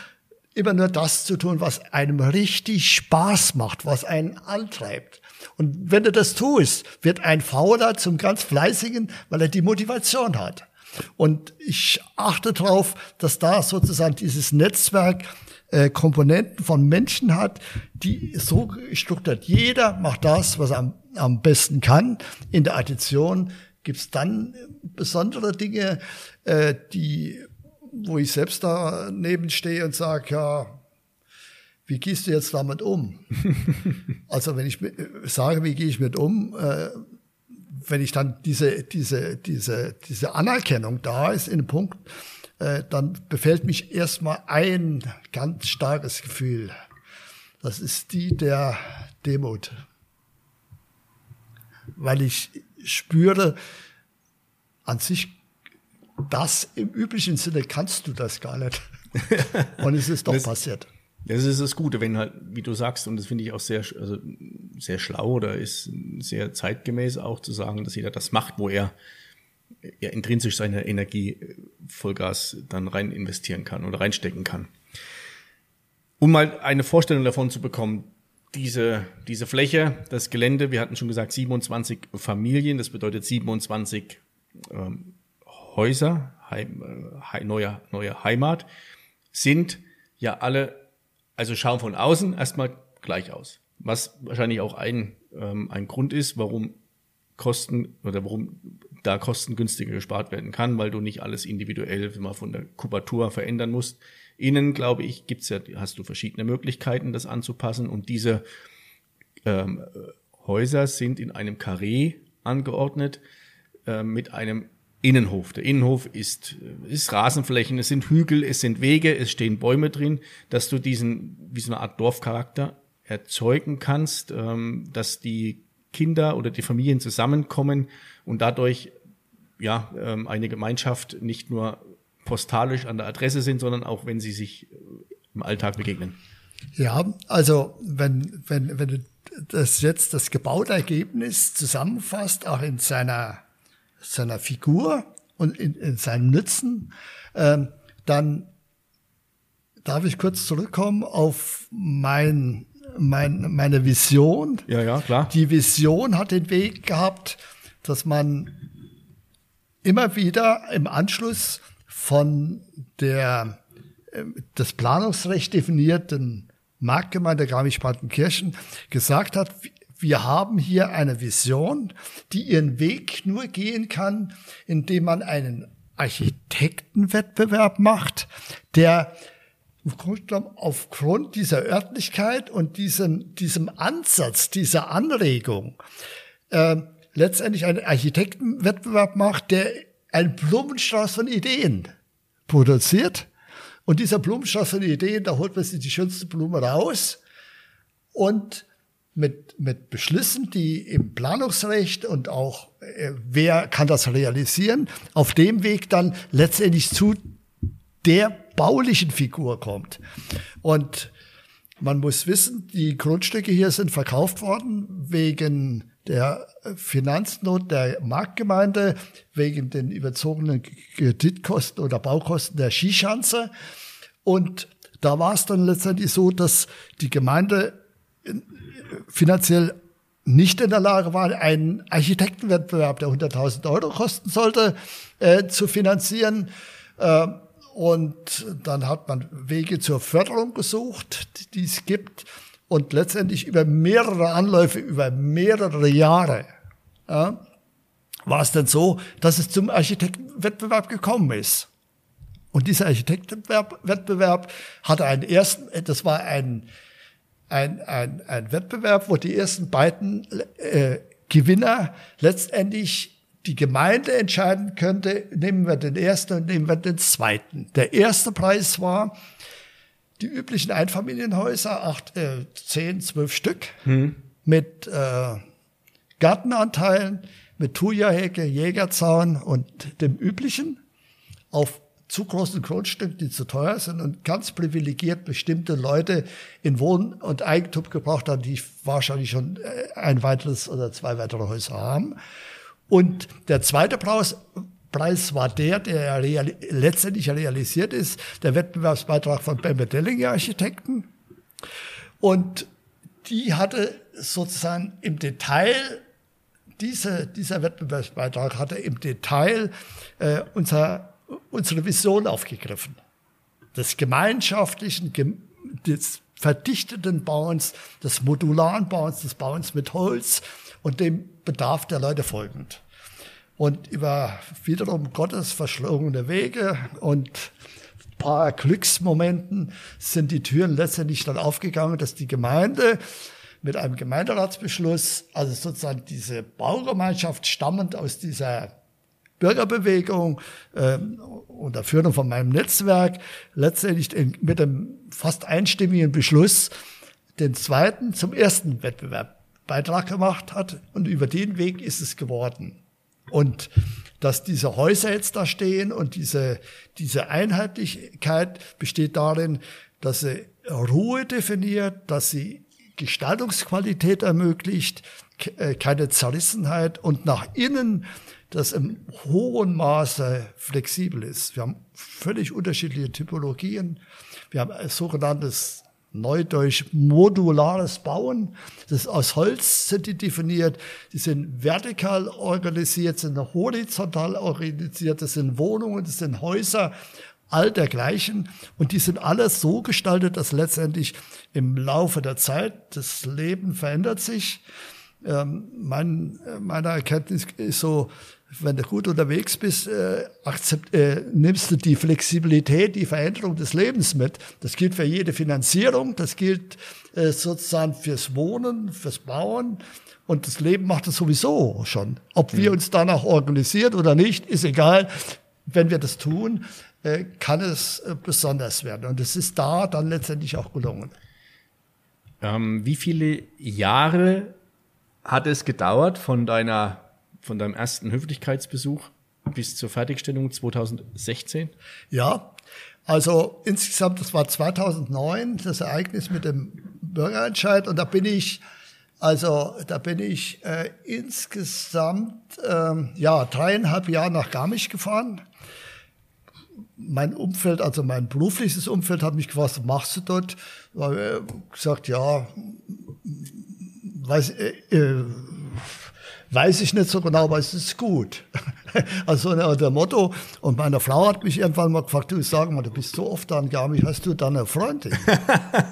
immer nur das zu tun, was einem richtig Spaß macht, was einen antreibt. Und wenn du das tust, wird ein Fauler zum ganz Fleißigen, weil er die Motivation hat. Und ich achte darauf, dass da sozusagen dieses Netzwerk äh, Komponenten von Menschen hat, die so strukturiert. Jeder macht das, was er am, am besten kann. In der Addition gibt's dann besondere Dinge, äh, die wo ich selbst daneben stehe und sage, ja, wie gehst du jetzt damit um? also wenn ich sage, wie gehe ich mit um, äh, wenn ich dann diese, diese, diese, diese Anerkennung da ist in einem Punkt, äh, dann befällt mich erstmal ein ganz starkes Gefühl. Das ist die der Demut. Weil ich spüre, an sich das im üblichen Sinne kannst du das gar nicht. Und es ist doch das, passiert. Das ist das Gute, wenn halt, wie du sagst, und das finde ich auch sehr, also sehr schlau oder ist sehr zeitgemäß auch zu sagen, dass jeder das macht, wo er ja, intrinsisch seine Energie äh, Vollgas dann rein investieren kann oder reinstecken kann. Um mal eine Vorstellung davon zu bekommen, diese, diese Fläche, das Gelände, wir hatten schon gesagt 27 Familien, das bedeutet 27 ähm, Häuser, Heim, äh, neue, neue Heimat, sind ja alle, also schauen von außen erstmal gleich aus. Was wahrscheinlich auch ein, ähm, ein Grund ist, warum Kosten oder warum da Kosten günstiger gespart werden kann, weil du nicht alles individuell mal von der Kubatur verändern musst. Innen, glaube ich, gibt's ja, hast du verschiedene Möglichkeiten, das anzupassen. Und diese ähm, Häuser sind in einem Karree angeordnet äh, mit einem Innenhof. Der Innenhof ist, ist Rasenflächen, es sind Hügel, es sind Wege, es stehen Bäume drin, dass du diesen, wie so eine Art Dorfcharakter erzeugen kannst, ähm, dass die Kinder oder die Familien zusammenkommen und dadurch ja ähm, eine Gemeinschaft nicht nur postalisch an der Adresse sind, sondern auch wenn sie sich äh, im Alltag begegnen. Ja, also wenn, wenn, wenn du das jetzt das Gebautergebnis zusammenfasst, auch in seiner seiner Figur und in, in seinem Nutzen, ähm, dann darf ich kurz zurückkommen auf mein, mein, meine Vision. Ja, ja, klar. Die Vision hat den Weg gehabt, dass man immer wieder im Anschluss von der ähm, das Planungsrecht definierten Marktgemeinde Garmisch-Partenkirchen gesagt hat, wir haben hier eine Vision, die ihren Weg nur gehen kann, indem man einen Architektenwettbewerb macht, der aufgrund dieser Örtlichkeit und diesem, diesem Ansatz, dieser Anregung, äh, letztendlich einen Architektenwettbewerb macht, der einen Blumenstrauß von Ideen produziert. Und dieser Blumenstrauß von Ideen, da holt man sich die schönste Blume raus und mit, mit Beschlüssen, die im Planungsrecht und auch äh, wer kann das realisieren, auf dem Weg dann letztendlich zu der baulichen Figur kommt. Und man muss wissen, die Grundstücke hier sind verkauft worden wegen der Finanznot der Marktgemeinde, wegen den überzogenen Kreditkosten oder Baukosten der Skischanze. Und da war es dann letztendlich so, dass die Gemeinde finanziell nicht in der Lage war, einen Architektenwettbewerb, der 100.000 Euro kosten sollte, äh, zu finanzieren. Äh, und dann hat man Wege zur Förderung gesucht, die es gibt. Und letztendlich über mehrere Anläufe, über mehrere Jahre, ja, war es dann so, dass es zum Architektenwettbewerb gekommen ist. Und dieser Architektenwettbewerb hatte einen ersten, das war ein, ein, ein, ein Wettbewerb, wo die ersten beiden äh, Gewinner letztendlich die Gemeinde entscheiden könnte, nehmen wir den ersten und nehmen wir den zweiten. Der erste Preis war die üblichen Einfamilienhäuser, acht, äh, zehn, zwölf Stück, hm. mit äh, Gartenanteilen, mit Thuja-Hecke, Jägerzaun und dem üblichen auf zu großen Grundstücken, die zu teuer sind und ganz privilegiert bestimmte Leute in Wohn- und Eigentum gebraucht haben, die wahrscheinlich schon äh, ein weiteres oder zwei weitere Häuser haben. Und der zweite Preis, Preis war der, der real, letztendlich realisiert ist, der Wettbewerbsbeitrag von Bembe Dellinger Architekten. Und die hatte sozusagen im Detail, diese, dieser Wettbewerbsbeitrag hatte im Detail äh, unser, unsere Vision aufgegriffen. Des gemeinschaftlichen, des verdichteten Bauens, des modularen Bauens, des Bauens mit Holz und dem Bedarf der Leute folgend. Und über wiederum Gottes verschlungene Wege und paar Glücksmomenten sind die Türen letztendlich dann aufgegangen, dass die Gemeinde mit einem Gemeinderatsbeschluss, also sozusagen diese Baugemeinschaft stammend aus dieser Bürgerbewegung äh, unter Führung von meinem Netzwerk, letztendlich mit einem fast einstimmigen Beschluss den zweiten zum ersten Wettbewerb Beitrag gemacht hat. Und über den Weg ist es geworden. Und dass diese Häuser jetzt da stehen und diese, diese Einheitlichkeit besteht darin, dass sie Ruhe definiert, dass sie Gestaltungsqualität ermöglicht, äh, keine Zerrissenheit und nach innen das im hohen Maße flexibel ist. Wir haben völlig unterschiedliche Typologien. Wir haben ein sogenanntes Neudeutsch modulares Bauen. Das ist aus Holz sind die definiert. Die sind vertikal organisiert, sind horizontal organisiert. Das sind Wohnungen, das sind Häuser, all dergleichen. Und die sind alles so gestaltet, dass letztendlich im Laufe der Zeit das Leben verändert sich. Ähm, mein, meine Erkenntnis ist so, wenn du gut unterwegs bist, äh, akzept, äh, nimmst du die Flexibilität, die Veränderung des Lebens mit. Das gilt für jede Finanzierung, das gilt äh, sozusagen fürs Wohnen, fürs Bauen. Und das Leben macht es sowieso schon. Ob wir mhm. uns danach organisieren oder nicht, ist egal. Wenn wir das tun, äh, kann es äh, besonders werden. Und es ist da dann letztendlich auch gelungen. Ähm, wie viele Jahre hat es gedauert von deiner von deinem ersten Höflichkeitsbesuch bis zur Fertigstellung 2016? Ja, also insgesamt, das war 2009, das Ereignis mit dem Bürgerentscheid und da bin ich, also da bin ich äh, insgesamt ähm, ja dreieinhalb Jahre nach Garmisch gefahren. Mein Umfeld, also mein berufliches Umfeld, hat mich gefragt, was machst du dort? Ich äh, gesagt, ja, weiß, äh, äh Weiß ich nicht so genau, aber es ist gut. also der Motto. Und meine Frau hat mich irgendwann mal gefragt, du sag mal, du bist so oft da in Garmisch, hast du da eine Freundin?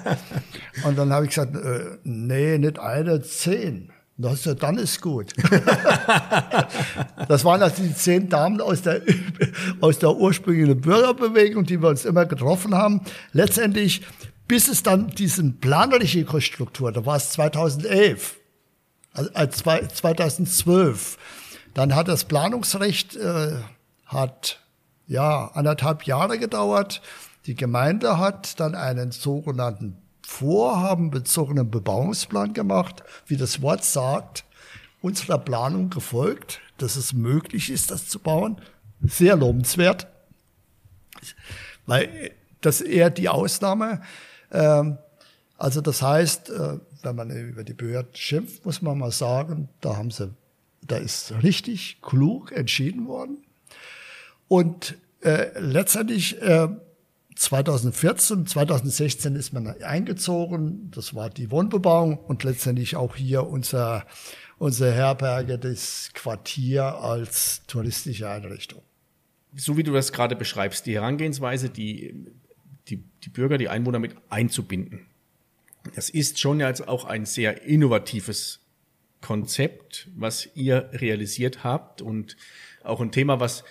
und dann habe ich gesagt, äh, nee, nicht eine, zehn. Das, dann ist gut. das waren also die zehn Damen aus der, aus der ursprünglichen Bürgerbewegung, die wir uns immer getroffen haben. Letztendlich, bis es dann diesen planerliche Konstruktur, da war es 2011, also 2012. Dann hat das Planungsrecht äh, hat ja anderthalb Jahre gedauert. Die Gemeinde hat dann einen sogenannten vorhabenbezogenen Bebauungsplan gemacht, wie das Wort sagt, unserer Planung gefolgt, dass es möglich ist, das zu bauen. Sehr lobenswert. Weil das ist eher die Ausnahme. Ähm, also das heißt, äh, wenn man über die Behörden schimpft, muss man mal sagen, da haben sie, da ist richtig klug entschieden worden. Und äh, letztendlich äh, 2014, 2016 ist man eingezogen. Das war die Wohnbebauung und letztendlich auch hier unser, unsere Herberge, das Quartier als touristische Einrichtung. So wie du das gerade beschreibst, die Herangehensweise, die, die, die Bürger, die Einwohner mit einzubinden. Das ist schon jetzt auch ein sehr innovatives Konzept, was ihr realisiert habt und auch ein Thema, was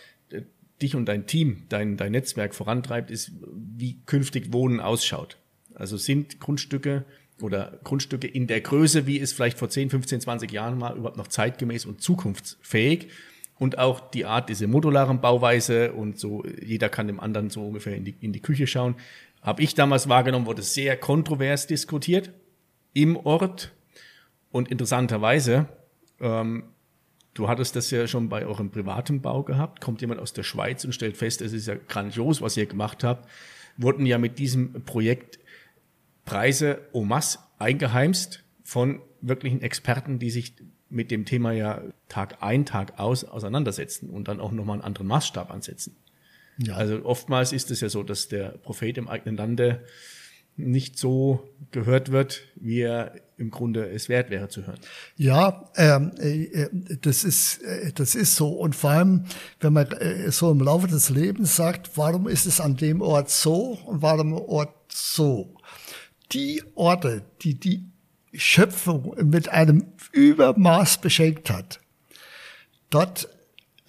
dich und dein Team, dein, dein Netzwerk vorantreibt, ist, wie künftig Wohnen ausschaut. Also sind Grundstücke oder Grundstücke in der Größe, wie es vielleicht vor 10, 15, 20 Jahren war, überhaupt noch zeitgemäß und zukunftsfähig. Und auch die Art, diese modularen Bauweise und so, jeder kann dem anderen so ungefähr in die, in die Küche schauen. Habe ich damals wahrgenommen, wurde sehr kontrovers diskutiert im Ort. Und interessanterweise ähm, Du hattest das ja schon bei eurem privaten Bau gehabt. Kommt jemand aus der Schweiz und stellt fest, es ist ja grandios, was ihr gemacht habt. Wurden ja mit diesem Projekt Preise masse eingeheimst von wirklichen Experten, die sich mit dem Thema ja Tag ein, Tag aus auseinandersetzen und dann auch nochmal einen anderen Maßstab ansetzen. Ja. Also oftmals ist es ja so, dass der Prophet im eigenen Lande nicht so gehört wird, wie er im Grunde es wert wäre zu hören. Ja, ähm, äh, das ist äh, das ist so und vor allem, wenn man äh, so im Laufe des Lebens sagt, warum ist es an dem Ort so und warum Ort so? Die Orte, die die Schöpfung mit einem Übermaß beschenkt hat, dort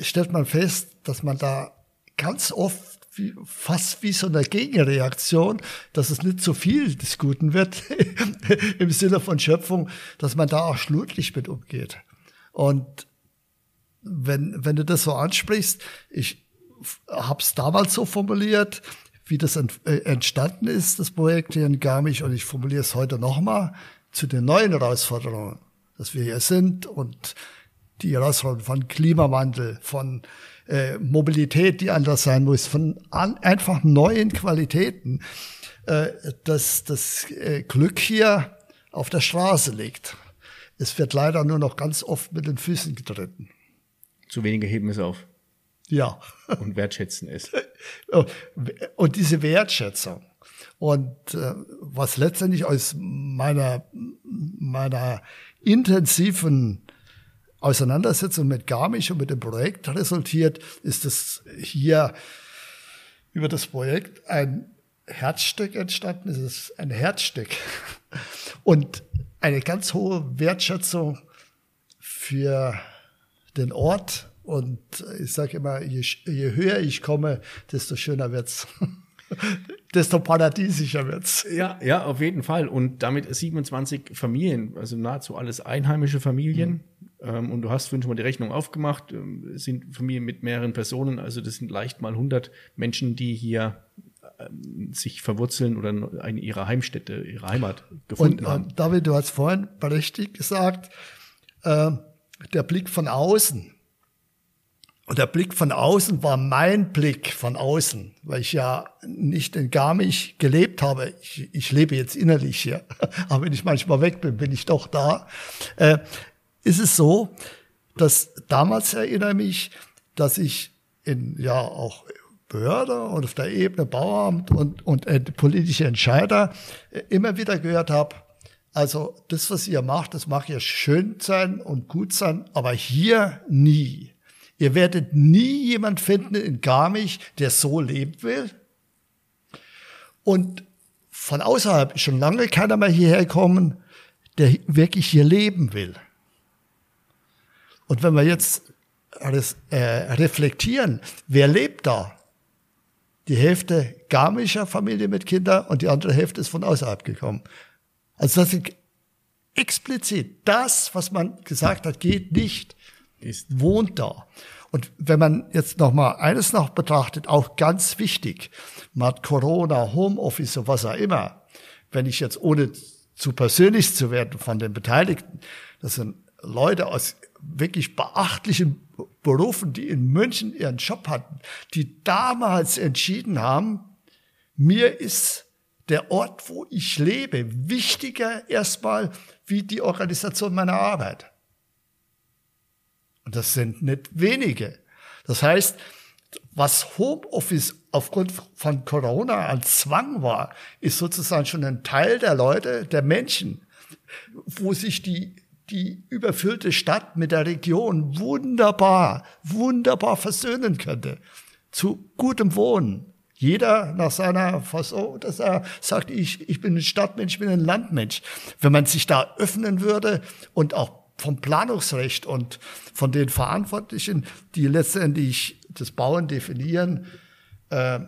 stellt man fest, dass man da ganz oft wie, fast wie so eine Gegenreaktion, dass es nicht so viel des Guten wird im Sinne von Schöpfung, dass man da auch schludlich mit umgeht. Und wenn, wenn du das so ansprichst, ich habe es damals so formuliert, wie das äh, entstanden ist, das Projekt hier in Garmisch, und ich formuliere es heute nochmal zu den neuen Herausforderungen, dass wir hier sind und die Herausforderungen von Klimawandel, von äh, Mobilität, die anders sein muss, von an, einfach neuen Qualitäten, äh, dass das äh, Glück hier auf der Straße liegt. Es wird leider nur noch ganz oft mit den Füßen getreten. Zu wenige heben es auf. Ja. Und wertschätzen es. Und diese Wertschätzung. Und äh, was letztendlich aus meiner, meiner intensiven Auseinandersetzung mit Garmisch und mit dem Projekt resultiert, ist es hier über das Projekt ein Herzstück entstanden. Es ist ein Herzstück und eine ganz hohe Wertschätzung für den Ort. Und ich sage immer, je, je höher ich komme, desto schöner wird's. desto paradiesischer wird's. Ja, ja, auf jeden Fall. Und damit 27 Familien, also nahezu alles einheimische Familien. Mhm. Ähm, und du hast vorhin schon mal die Rechnung aufgemacht, ähm, sind Familien mit mehreren Personen, also das sind leicht mal 100 Menschen, die hier ähm, sich verwurzeln oder in ihrer Heimstätte, ihre Heimat gefunden und, haben. Und David, du hast vorhin berechtigt gesagt, äh, der Blick von außen. Und der Blick von außen war mein Blick von außen, weil ich ja nicht in Garmisch gelebt habe. Ich, ich lebe jetzt innerlich hier, aber wenn ich manchmal weg bin, bin ich doch da. Äh, ist es so, dass damals erinnere mich, dass ich in ja auch Behörde und auf der Ebene Bauamt und, und äh, politische Entscheider äh, immer wieder gehört habe, also das, was ihr macht, das mag ja schön sein und gut sein, aber hier nie. Ihr werdet nie jemand finden in Garmisch, der so leben will. Und von außerhalb ist schon lange keiner mehr hierher kommen, der wirklich hier leben will. Und wenn wir jetzt äh, reflektieren, wer lebt da? Die Hälfte garmischer Familie mit Kindern und die andere Hälfte ist von außerhalb gekommen. Also das ist explizit das, was man gesagt hat, geht nicht, ist, wohnt da. Und wenn man jetzt noch mal eines noch betrachtet, auch ganz wichtig, man hat Corona, Homeoffice und was auch immer. Wenn ich jetzt ohne zu persönlich zu werden von den Beteiligten, das sind Leute aus wirklich beachtlichen Berufen, die in München ihren Job hatten, die damals entschieden haben, Mir ist der Ort, wo ich lebe, wichtiger erstmal wie die Organisation meiner Arbeit. Und das sind nicht wenige. Das heißt, was Homeoffice aufgrund von Corona als Zwang war, ist sozusagen schon ein Teil der Leute, der Menschen, wo sich die, die überfüllte Stadt mit der Region wunderbar, wunderbar versöhnen könnte. Zu gutem Wohnen. Jeder nach seiner Fassung, dass er sagt, ich, ich bin ein Stadtmensch, ich bin ein Landmensch. Wenn man sich da öffnen würde und auch vom Planungsrecht und von den Verantwortlichen, die letztendlich das Bauen definieren, äh,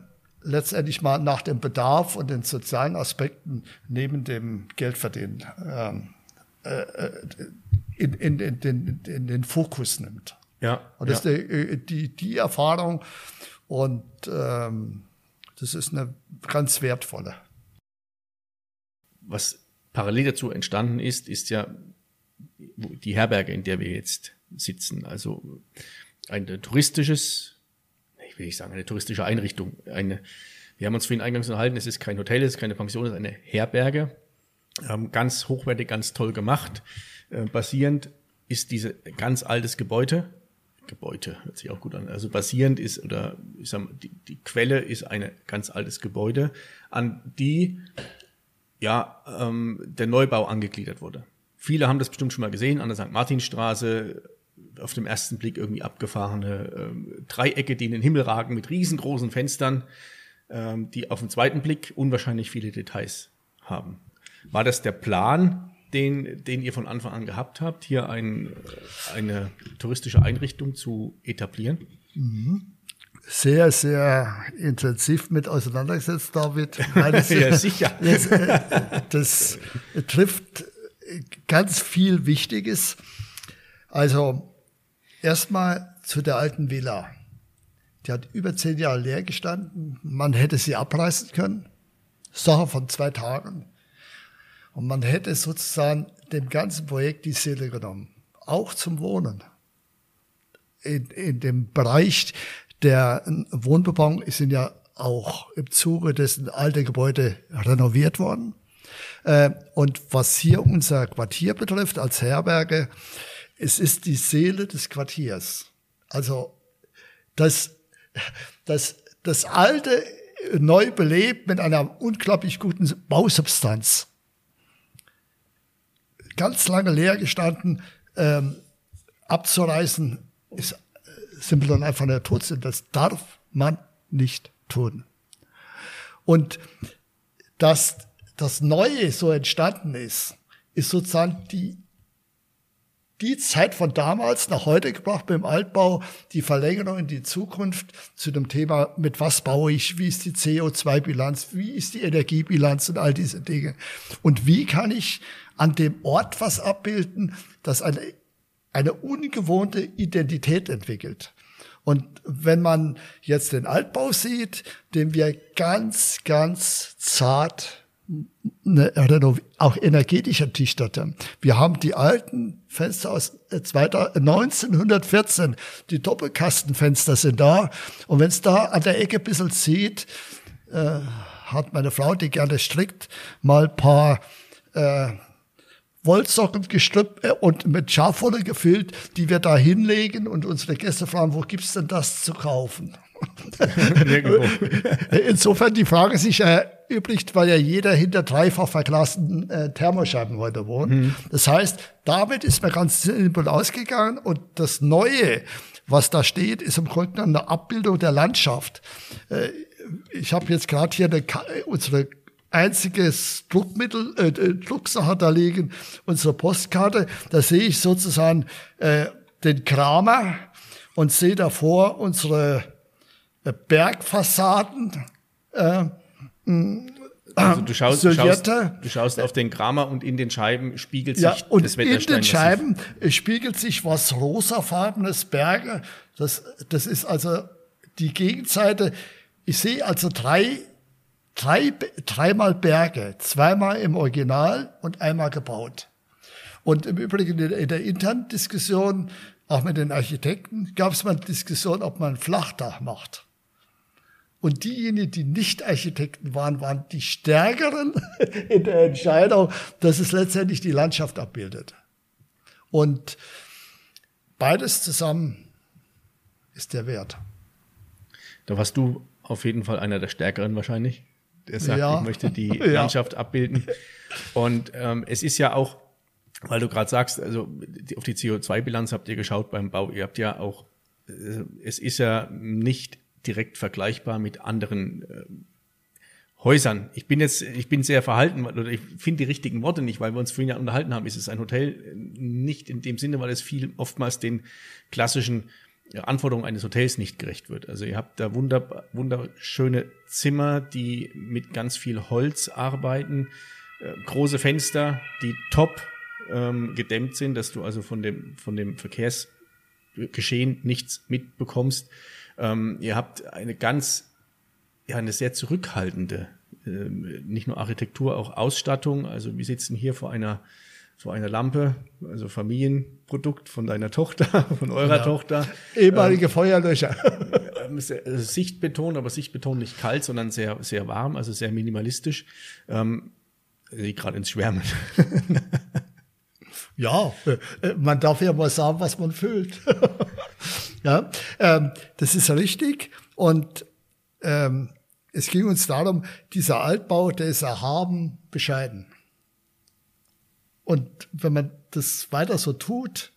letztendlich mal nach dem Bedarf und den sozialen Aspekten neben dem Geldverdienen ähm, äh, äh, in, in, in, in, in den Fokus nimmt. Ja. Und das ja. ist die, die, die Erfahrung und ähm, das ist eine ganz wertvolle. Was parallel dazu entstanden ist, ist ja die Herberge, in der wir jetzt sitzen. Also ein touristisches, ich will nicht sagen, eine touristische Einrichtung. Eine, wir haben uns vorhin eingangs unterhalten, es ist kein Hotel, es ist keine Pension, es ist eine Herberge. Ähm, ganz hochwertig, ganz toll gemacht. Äh, basierend ist diese ganz altes Gebäude, Gebäude, hört sich auch gut an. Also basierend ist, oder ich sag mal, die, die Quelle ist ein ganz altes Gebäude, an die ja ähm, der Neubau angegliedert wurde. Viele haben das bestimmt schon mal gesehen, an der St. Martinstraße, auf dem ersten Blick irgendwie abgefahrene ähm, Dreiecke, die in den Himmel ragen mit riesengroßen Fenstern, ähm, die auf den zweiten Blick unwahrscheinlich viele Details haben. War das der Plan, den, den ihr von Anfang an gehabt habt, hier ein, eine touristische Einrichtung zu etablieren? Mhm. Sehr, sehr intensiv mit auseinandergesetzt, David. Das, ja, sicher. Das, äh, das trifft ganz viel Wichtiges. Also erstmal zu der alten Villa. Die hat über zehn Jahre leer gestanden. Man hätte sie abreißen können. Sache von zwei Tagen. Und man hätte sozusagen dem ganzen Projekt die Seele genommen. Auch zum Wohnen. In, in dem Bereich der Wohnbebauung sind ja auch im Zuge dessen alte Gebäude renoviert worden. Äh, und was hier unser Quartier betrifft als Herberge, es ist die Seele des Quartiers. Also das, das, das alte neu belebt mit einer unglaublich guten Bausubstanz ganz lange leer gestanden, ähm, abzureißen, ist simpel und einfach der Todsinn. Das darf man nicht tun. Und dass das Neue so entstanden ist, ist sozusagen die, die Zeit von damals nach heute gebracht beim Altbau, die Verlängerung in die Zukunft zu dem Thema, mit was baue ich, wie ist die CO2-Bilanz, wie ist die Energiebilanz und all diese Dinge. Und wie kann ich an dem Ort was abbilden, das eine, eine ungewohnte Identität entwickelt. Und wenn man jetzt den Altbau sieht, den wir ganz, ganz zart eine auch energetisch erdichterte. Wir haben die alten Fenster aus 1914, die Doppelkastenfenster sind da. Und wenn es da an der Ecke ein bisschen zieht, äh, hat meine Frau, die gerne strickt, mal paar äh, Wollsocken gestrippt äh, und mit Schafwolle gefüllt, die wir da hinlegen und unsere Gäste fragen, wo gibt's denn das zu kaufen? Insofern die Frage sich erübrigt, weil ja jeder hinter dreifach verglasten äh, Thermoscheiben heute wohnt. Mhm. Das heißt, damit ist man ganz simpel ausgegangen und das Neue, was da steht, ist im Grunde eine Abbildung der Landschaft. Äh, ich habe jetzt gerade hier eine, unsere einziges Druckmittel, äh, äh, Drucksache da liegen, unsere Postkarte. Da sehe ich sozusagen äh, den Kramer und sehe davor unsere äh, Bergfassaden. Äh, also du schaust, du schaust, du schaust auf den Kramer und in den Scheiben spiegelt sich ja, und das In den Scheiben spiegelt sich was rosafarbenes Berge. Das, das ist also die Gegenseite. Ich sehe also drei drei, dreimal Berge, zweimal im Original und einmal gebaut. Und im Übrigen in der internen Diskussion, auch mit den Architekten, gab es mal eine Diskussion, ob man ein Flachdach macht. Und diejenigen, die nicht Architekten waren, waren die Stärkeren in der Entscheidung, dass es letztendlich die Landschaft abbildet. Und beides zusammen ist der Wert. Da warst du auf jeden Fall einer der Stärkeren wahrscheinlich. Der sagt, ja. ich möchte die ja. Landschaft abbilden. Und ähm, es ist ja auch, weil du gerade sagst, also auf die CO2-Bilanz habt ihr geschaut beim Bau. Ihr habt ja auch, äh, es ist ja nicht direkt vergleichbar mit anderen äh, Häusern. Ich bin jetzt, ich bin sehr verhalten, oder ich finde die richtigen Worte nicht, weil wir uns vorhin ja unterhalten haben. Ist es ein Hotel nicht in dem Sinne, weil es viel oftmals den klassischen Anforderungen eines Hotels nicht gerecht wird. Also ihr habt da wunder, wunderschöne Zimmer, die mit ganz viel Holz arbeiten, äh, große Fenster, die top ähm, gedämmt sind, dass du also von dem, von dem Verkehrsgeschehen nichts mitbekommst. Ähm, ihr habt eine ganz, ja, eine sehr zurückhaltende, äh, nicht nur Architektur, auch Ausstattung. Also wir sitzen hier vor einer so eine Lampe, also Familienprodukt von deiner Tochter, von eurer genau. Tochter. Ehemalige ähm, Feuerlöcher. Ähm, äh, Sichtbeton, aber Sichtbeton nicht kalt, sondern sehr, sehr warm, also sehr minimalistisch. Ähm, gerade ins Schwärmen. ja, äh, man darf ja mal sagen, was man fühlt. ja, ähm, das ist richtig. Und ähm, es ging uns darum, dieser Altbau, der ist erhaben, bescheiden. Und wenn man das weiter so tut,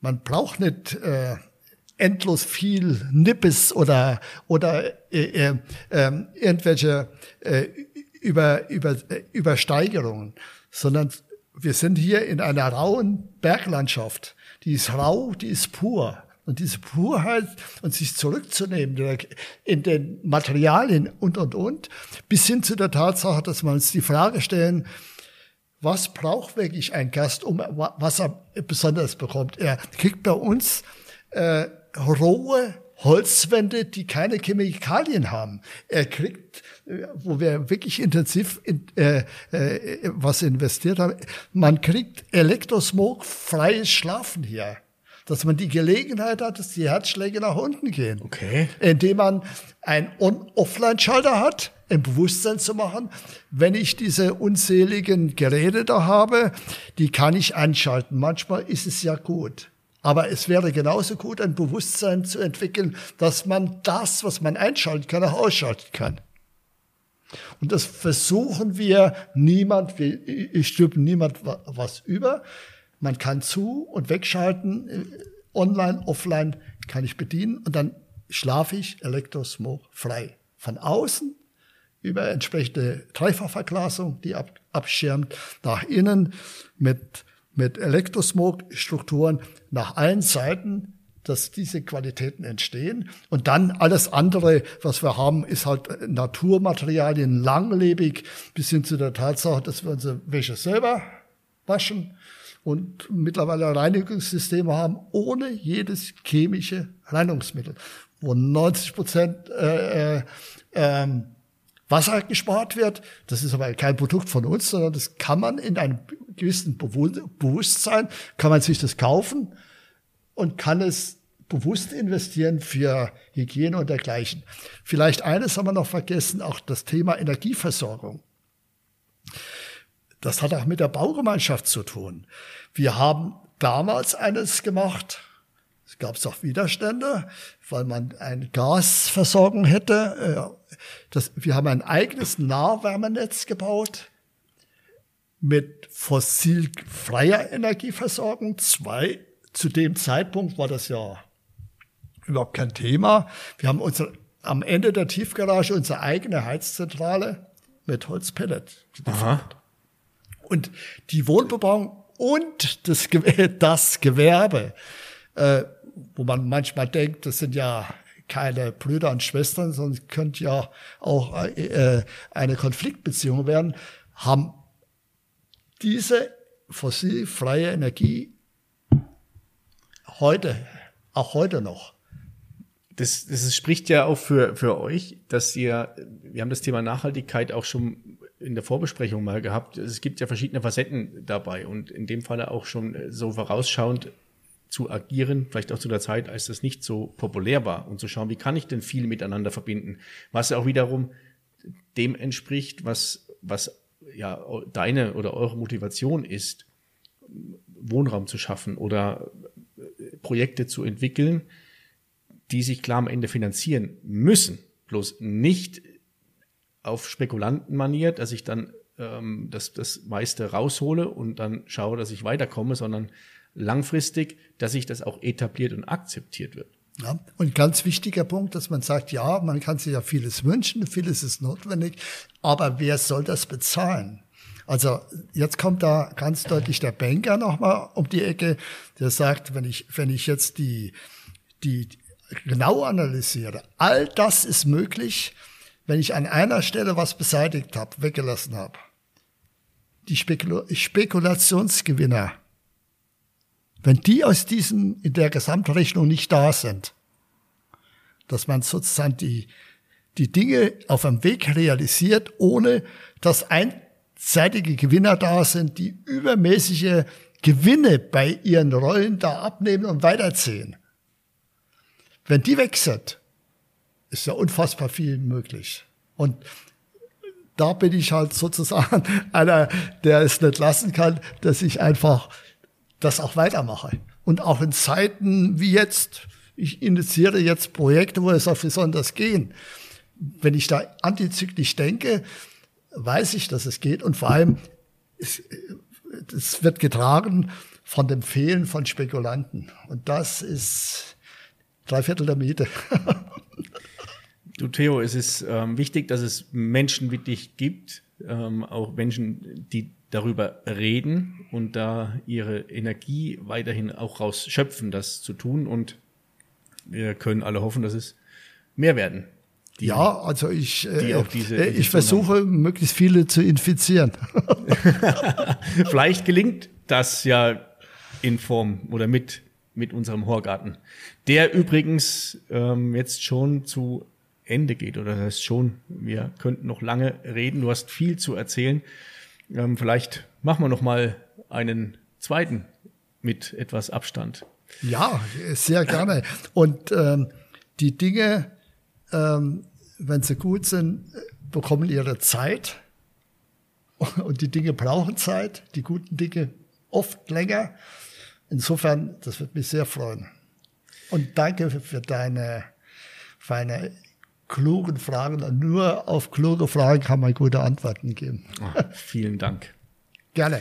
man braucht nicht äh, endlos viel Nippes oder oder äh, äh, äh, irgendwelche äh, über, über, äh, Übersteigerungen, sondern wir sind hier in einer rauen Berglandschaft. Die ist rau, die ist pur. Und diese Purheit und sich zurückzunehmen in den Materialien und, und, und, bis hin zu der Tatsache, dass wir uns die Frage stellen, was braucht wirklich ein Gast, um was er besonders bekommt. Er kriegt bei uns äh, rohe Holzwände, die keine Chemikalien haben. Er kriegt, äh, wo wir wirklich intensiv in, äh, äh, was investiert haben, man kriegt Elektrosmog freies Schlafen hier dass man die Gelegenheit hat, dass die Herzschläge nach unten gehen. Okay. Indem man einen On-Offline-Schalter hat, ein Bewusstsein zu machen, wenn ich diese unzähligen Geräte da habe, die kann ich anschalten. Manchmal ist es ja gut. Aber es wäre genauso gut, ein Bewusstsein zu entwickeln, dass man das, was man einschalten kann, auch ausschalten kann. Und das versuchen wir niemand, ich stülpe niemand was über. Man kann zu und wegschalten, äh, online, offline kann ich bedienen und dann schlafe ich elektrosmog frei. Von außen über entsprechende Dreifachverglasung, die ab, abschirmt, nach innen mit, mit Elektrosmog-Strukturen nach allen Seiten, dass diese Qualitäten entstehen. Und dann alles andere, was wir haben, ist halt Naturmaterialien langlebig, bis hin zu der Tatsache, dass wir unsere Wäsche selber waschen und mittlerweile Reinigungssysteme haben ohne jedes chemische Reinigungsmittel, wo 90 Prozent äh, äh, ähm, Wasser gespart wird. Das ist aber kein Produkt von uns, sondern das kann man in einem gewissen Bewusstsein, kann man sich das kaufen und kann es bewusst investieren für Hygiene und dergleichen. Vielleicht eines haben wir noch vergessen, auch das Thema Energieversorgung. Das hat auch mit der Baugemeinschaft zu tun. Wir haben damals eines gemacht, es gab auch Widerstände, weil man eine Gasversorgung hätte. Äh, das, wir haben ein eigenes Nahwärmenetz gebaut mit fossilfreier Energieversorgung. Zwei, zu dem Zeitpunkt war das ja überhaupt kein Thema. Wir haben unsere, am Ende der Tiefgarage unsere eigene Heizzentrale mit Holzpellet. Und die Wohnbebauung und das, das Gewerbe äh, wo man manchmal denkt, das sind ja keine Brüder und Schwestern, sondern könnte ja auch äh, eine Konfliktbeziehung werden, haben diese fossilfreie Energie heute, auch heute noch. Das, das spricht ja auch für, für euch, dass ihr, wir haben das Thema Nachhaltigkeit auch schon in der Vorbesprechung mal gehabt. Es gibt ja verschiedene Facetten dabei und in dem Falle auch schon so vorausschauend zu agieren, vielleicht auch zu der Zeit, als das nicht so populär war und zu schauen, wie kann ich denn viel miteinander verbinden, was auch wiederum dem entspricht, was, was ja deine oder eure Motivation ist, Wohnraum zu schaffen oder äh, Projekte zu entwickeln, die sich klar am Ende finanzieren müssen, bloß nicht auf Spekulantenmanier, dass ich dann ähm, das, das meiste raushole und dann schaue, dass ich weiterkomme, sondern langfristig, dass sich das auch etabliert und akzeptiert wird. Ja, und ganz wichtiger Punkt, dass man sagt, ja, man kann sich ja vieles wünschen, vieles ist notwendig, aber wer soll das bezahlen? Also jetzt kommt da ganz deutlich der Banker nochmal um die Ecke, der sagt, wenn ich, wenn ich jetzt die, die genau analysiere, all das ist möglich, wenn ich an einer Stelle was beseitigt habe, weggelassen habe. Die Spekula Spekulationsgewinner, wenn die aus diesem, in der Gesamtrechnung nicht da sind, dass man sozusagen die, die Dinge auf einem Weg realisiert, ohne dass einseitige Gewinner da sind, die übermäßige Gewinne bei ihren Rollen da abnehmen und weiterziehen. Wenn die weg sind, ist ja unfassbar viel möglich. Und da bin ich halt sozusagen einer, der es nicht lassen kann, dass ich einfach das auch weitermache. Und auch in Zeiten wie jetzt, ich initiiere jetzt Projekte, wo es auch besonders gehen. Wenn ich da antizyklisch denke, weiß ich, dass es geht. Und vor allem, es, es wird getragen von dem Fehlen von Spekulanten. Und das ist drei Viertel der Miete. du Theo, es ist ähm, wichtig, dass es Menschen wie dich gibt, ähm, auch Menschen, die darüber reden und da ihre Energie weiterhin auch rausschöpfen, das zu tun. Und wir können alle hoffen, dass es mehr werden. Die, ja, also ich, äh, äh ich versuche, haben. möglichst viele zu infizieren. Vielleicht gelingt das ja in Form oder mit, mit unserem Horgarten, der übrigens ähm, jetzt schon zu Ende geht. Oder das heißt schon, wir könnten noch lange reden. Du hast viel zu erzählen. Ähm, vielleicht machen wir noch mal einen zweiten mit etwas Abstand. Ja, sehr gerne. Und ähm, die Dinge, ähm, wenn sie gut sind, bekommen ihre Zeit. Und die Dinge brauchen Zeit, die guten Dinge oft länger. Insofern, das wird mich sehr freuen. Und danke für deine, für deine klugen Fragen. Nur auf kluge Fragen kann man gute Antworten geben. Oh, vielen Dank. Gerne.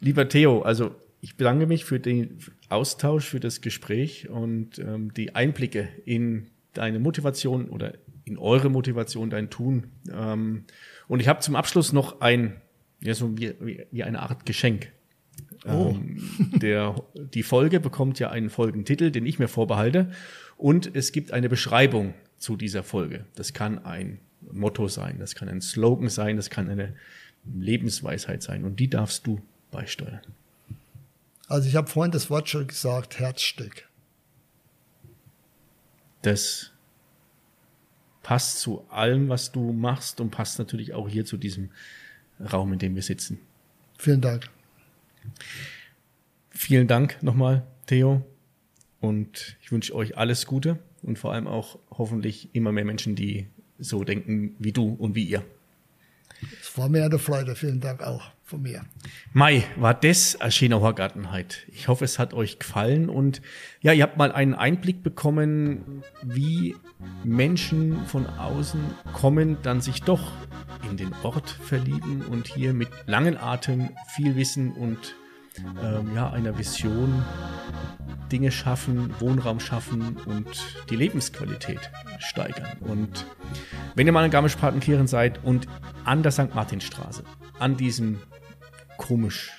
Lieber Theo, also ich bedanke mich für den Austausch, für das Gespräch und ähm, die Einblicke in deine Motivation oder in eure Motivation, dein Tun. Ähm, und ich habe zum Abschluss noch ein, ja, so wie, wie, wie eine Art Geschenk. Oh. Ähm, der, die Folge bekommt ja einen Folgentitel, den ich mir vorbehalte. Und es gibt eine Beschreibung zu dieser Folge. Das kann ein Motto sein, das kann ein Slogan sein, das kann eine Lebensweisheit sein und die darfst du beisteuern. Also ich habe vorhin das Wort schon gesagt, Herzstück. Das passt zu allem, was du machst und passt natürlich auch hier zu diesem Raum, in dem wir sitzen. Vielen Dank. Vielen Dank nochmal, Theo. Und ich wünsche euch alles Gute und vor allem auch hoffentlich immer mehr Menschen, die so denken wie du und wie ihr. Es war mir eine Freude. Vielen Dank auch von mir. Mai, war das ein schöner Horgartenheit. Ich hoffe, es hat euch gefallen und ja, ihr habt mal einen Einblick bekommen, wie Menschen von außen kommen, dann sich doch in den Ort verlieben und hier mit langen Atem viel Wissen und ähm, ja, einer Vision Dinge schaffen, Wohnraum schaffen und die Lebensqualität steigern. Und wenn ihr mal in Garmisch-Partenkirchen seid und an der St. Martinstraße, an diesem komisch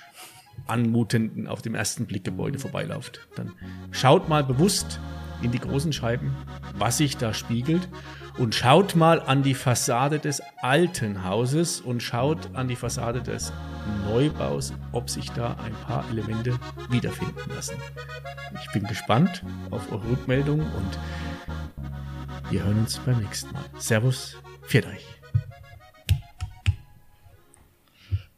anmutenden, auf dem ersten Blick Gebäude vorbeilauft, dann schaut mal bewusst in die großen Scheiben, was sich da spiegelt und schaut mal an die Fassade des alten Hauses und schaut an die Fassade des Neubaus, ob sich da ein paar Elemente wiederfinden lassen. Ich bin gespannt auf eure Rückmeldung und wir hören uns beim nächsten Mal. Servus, viert euch.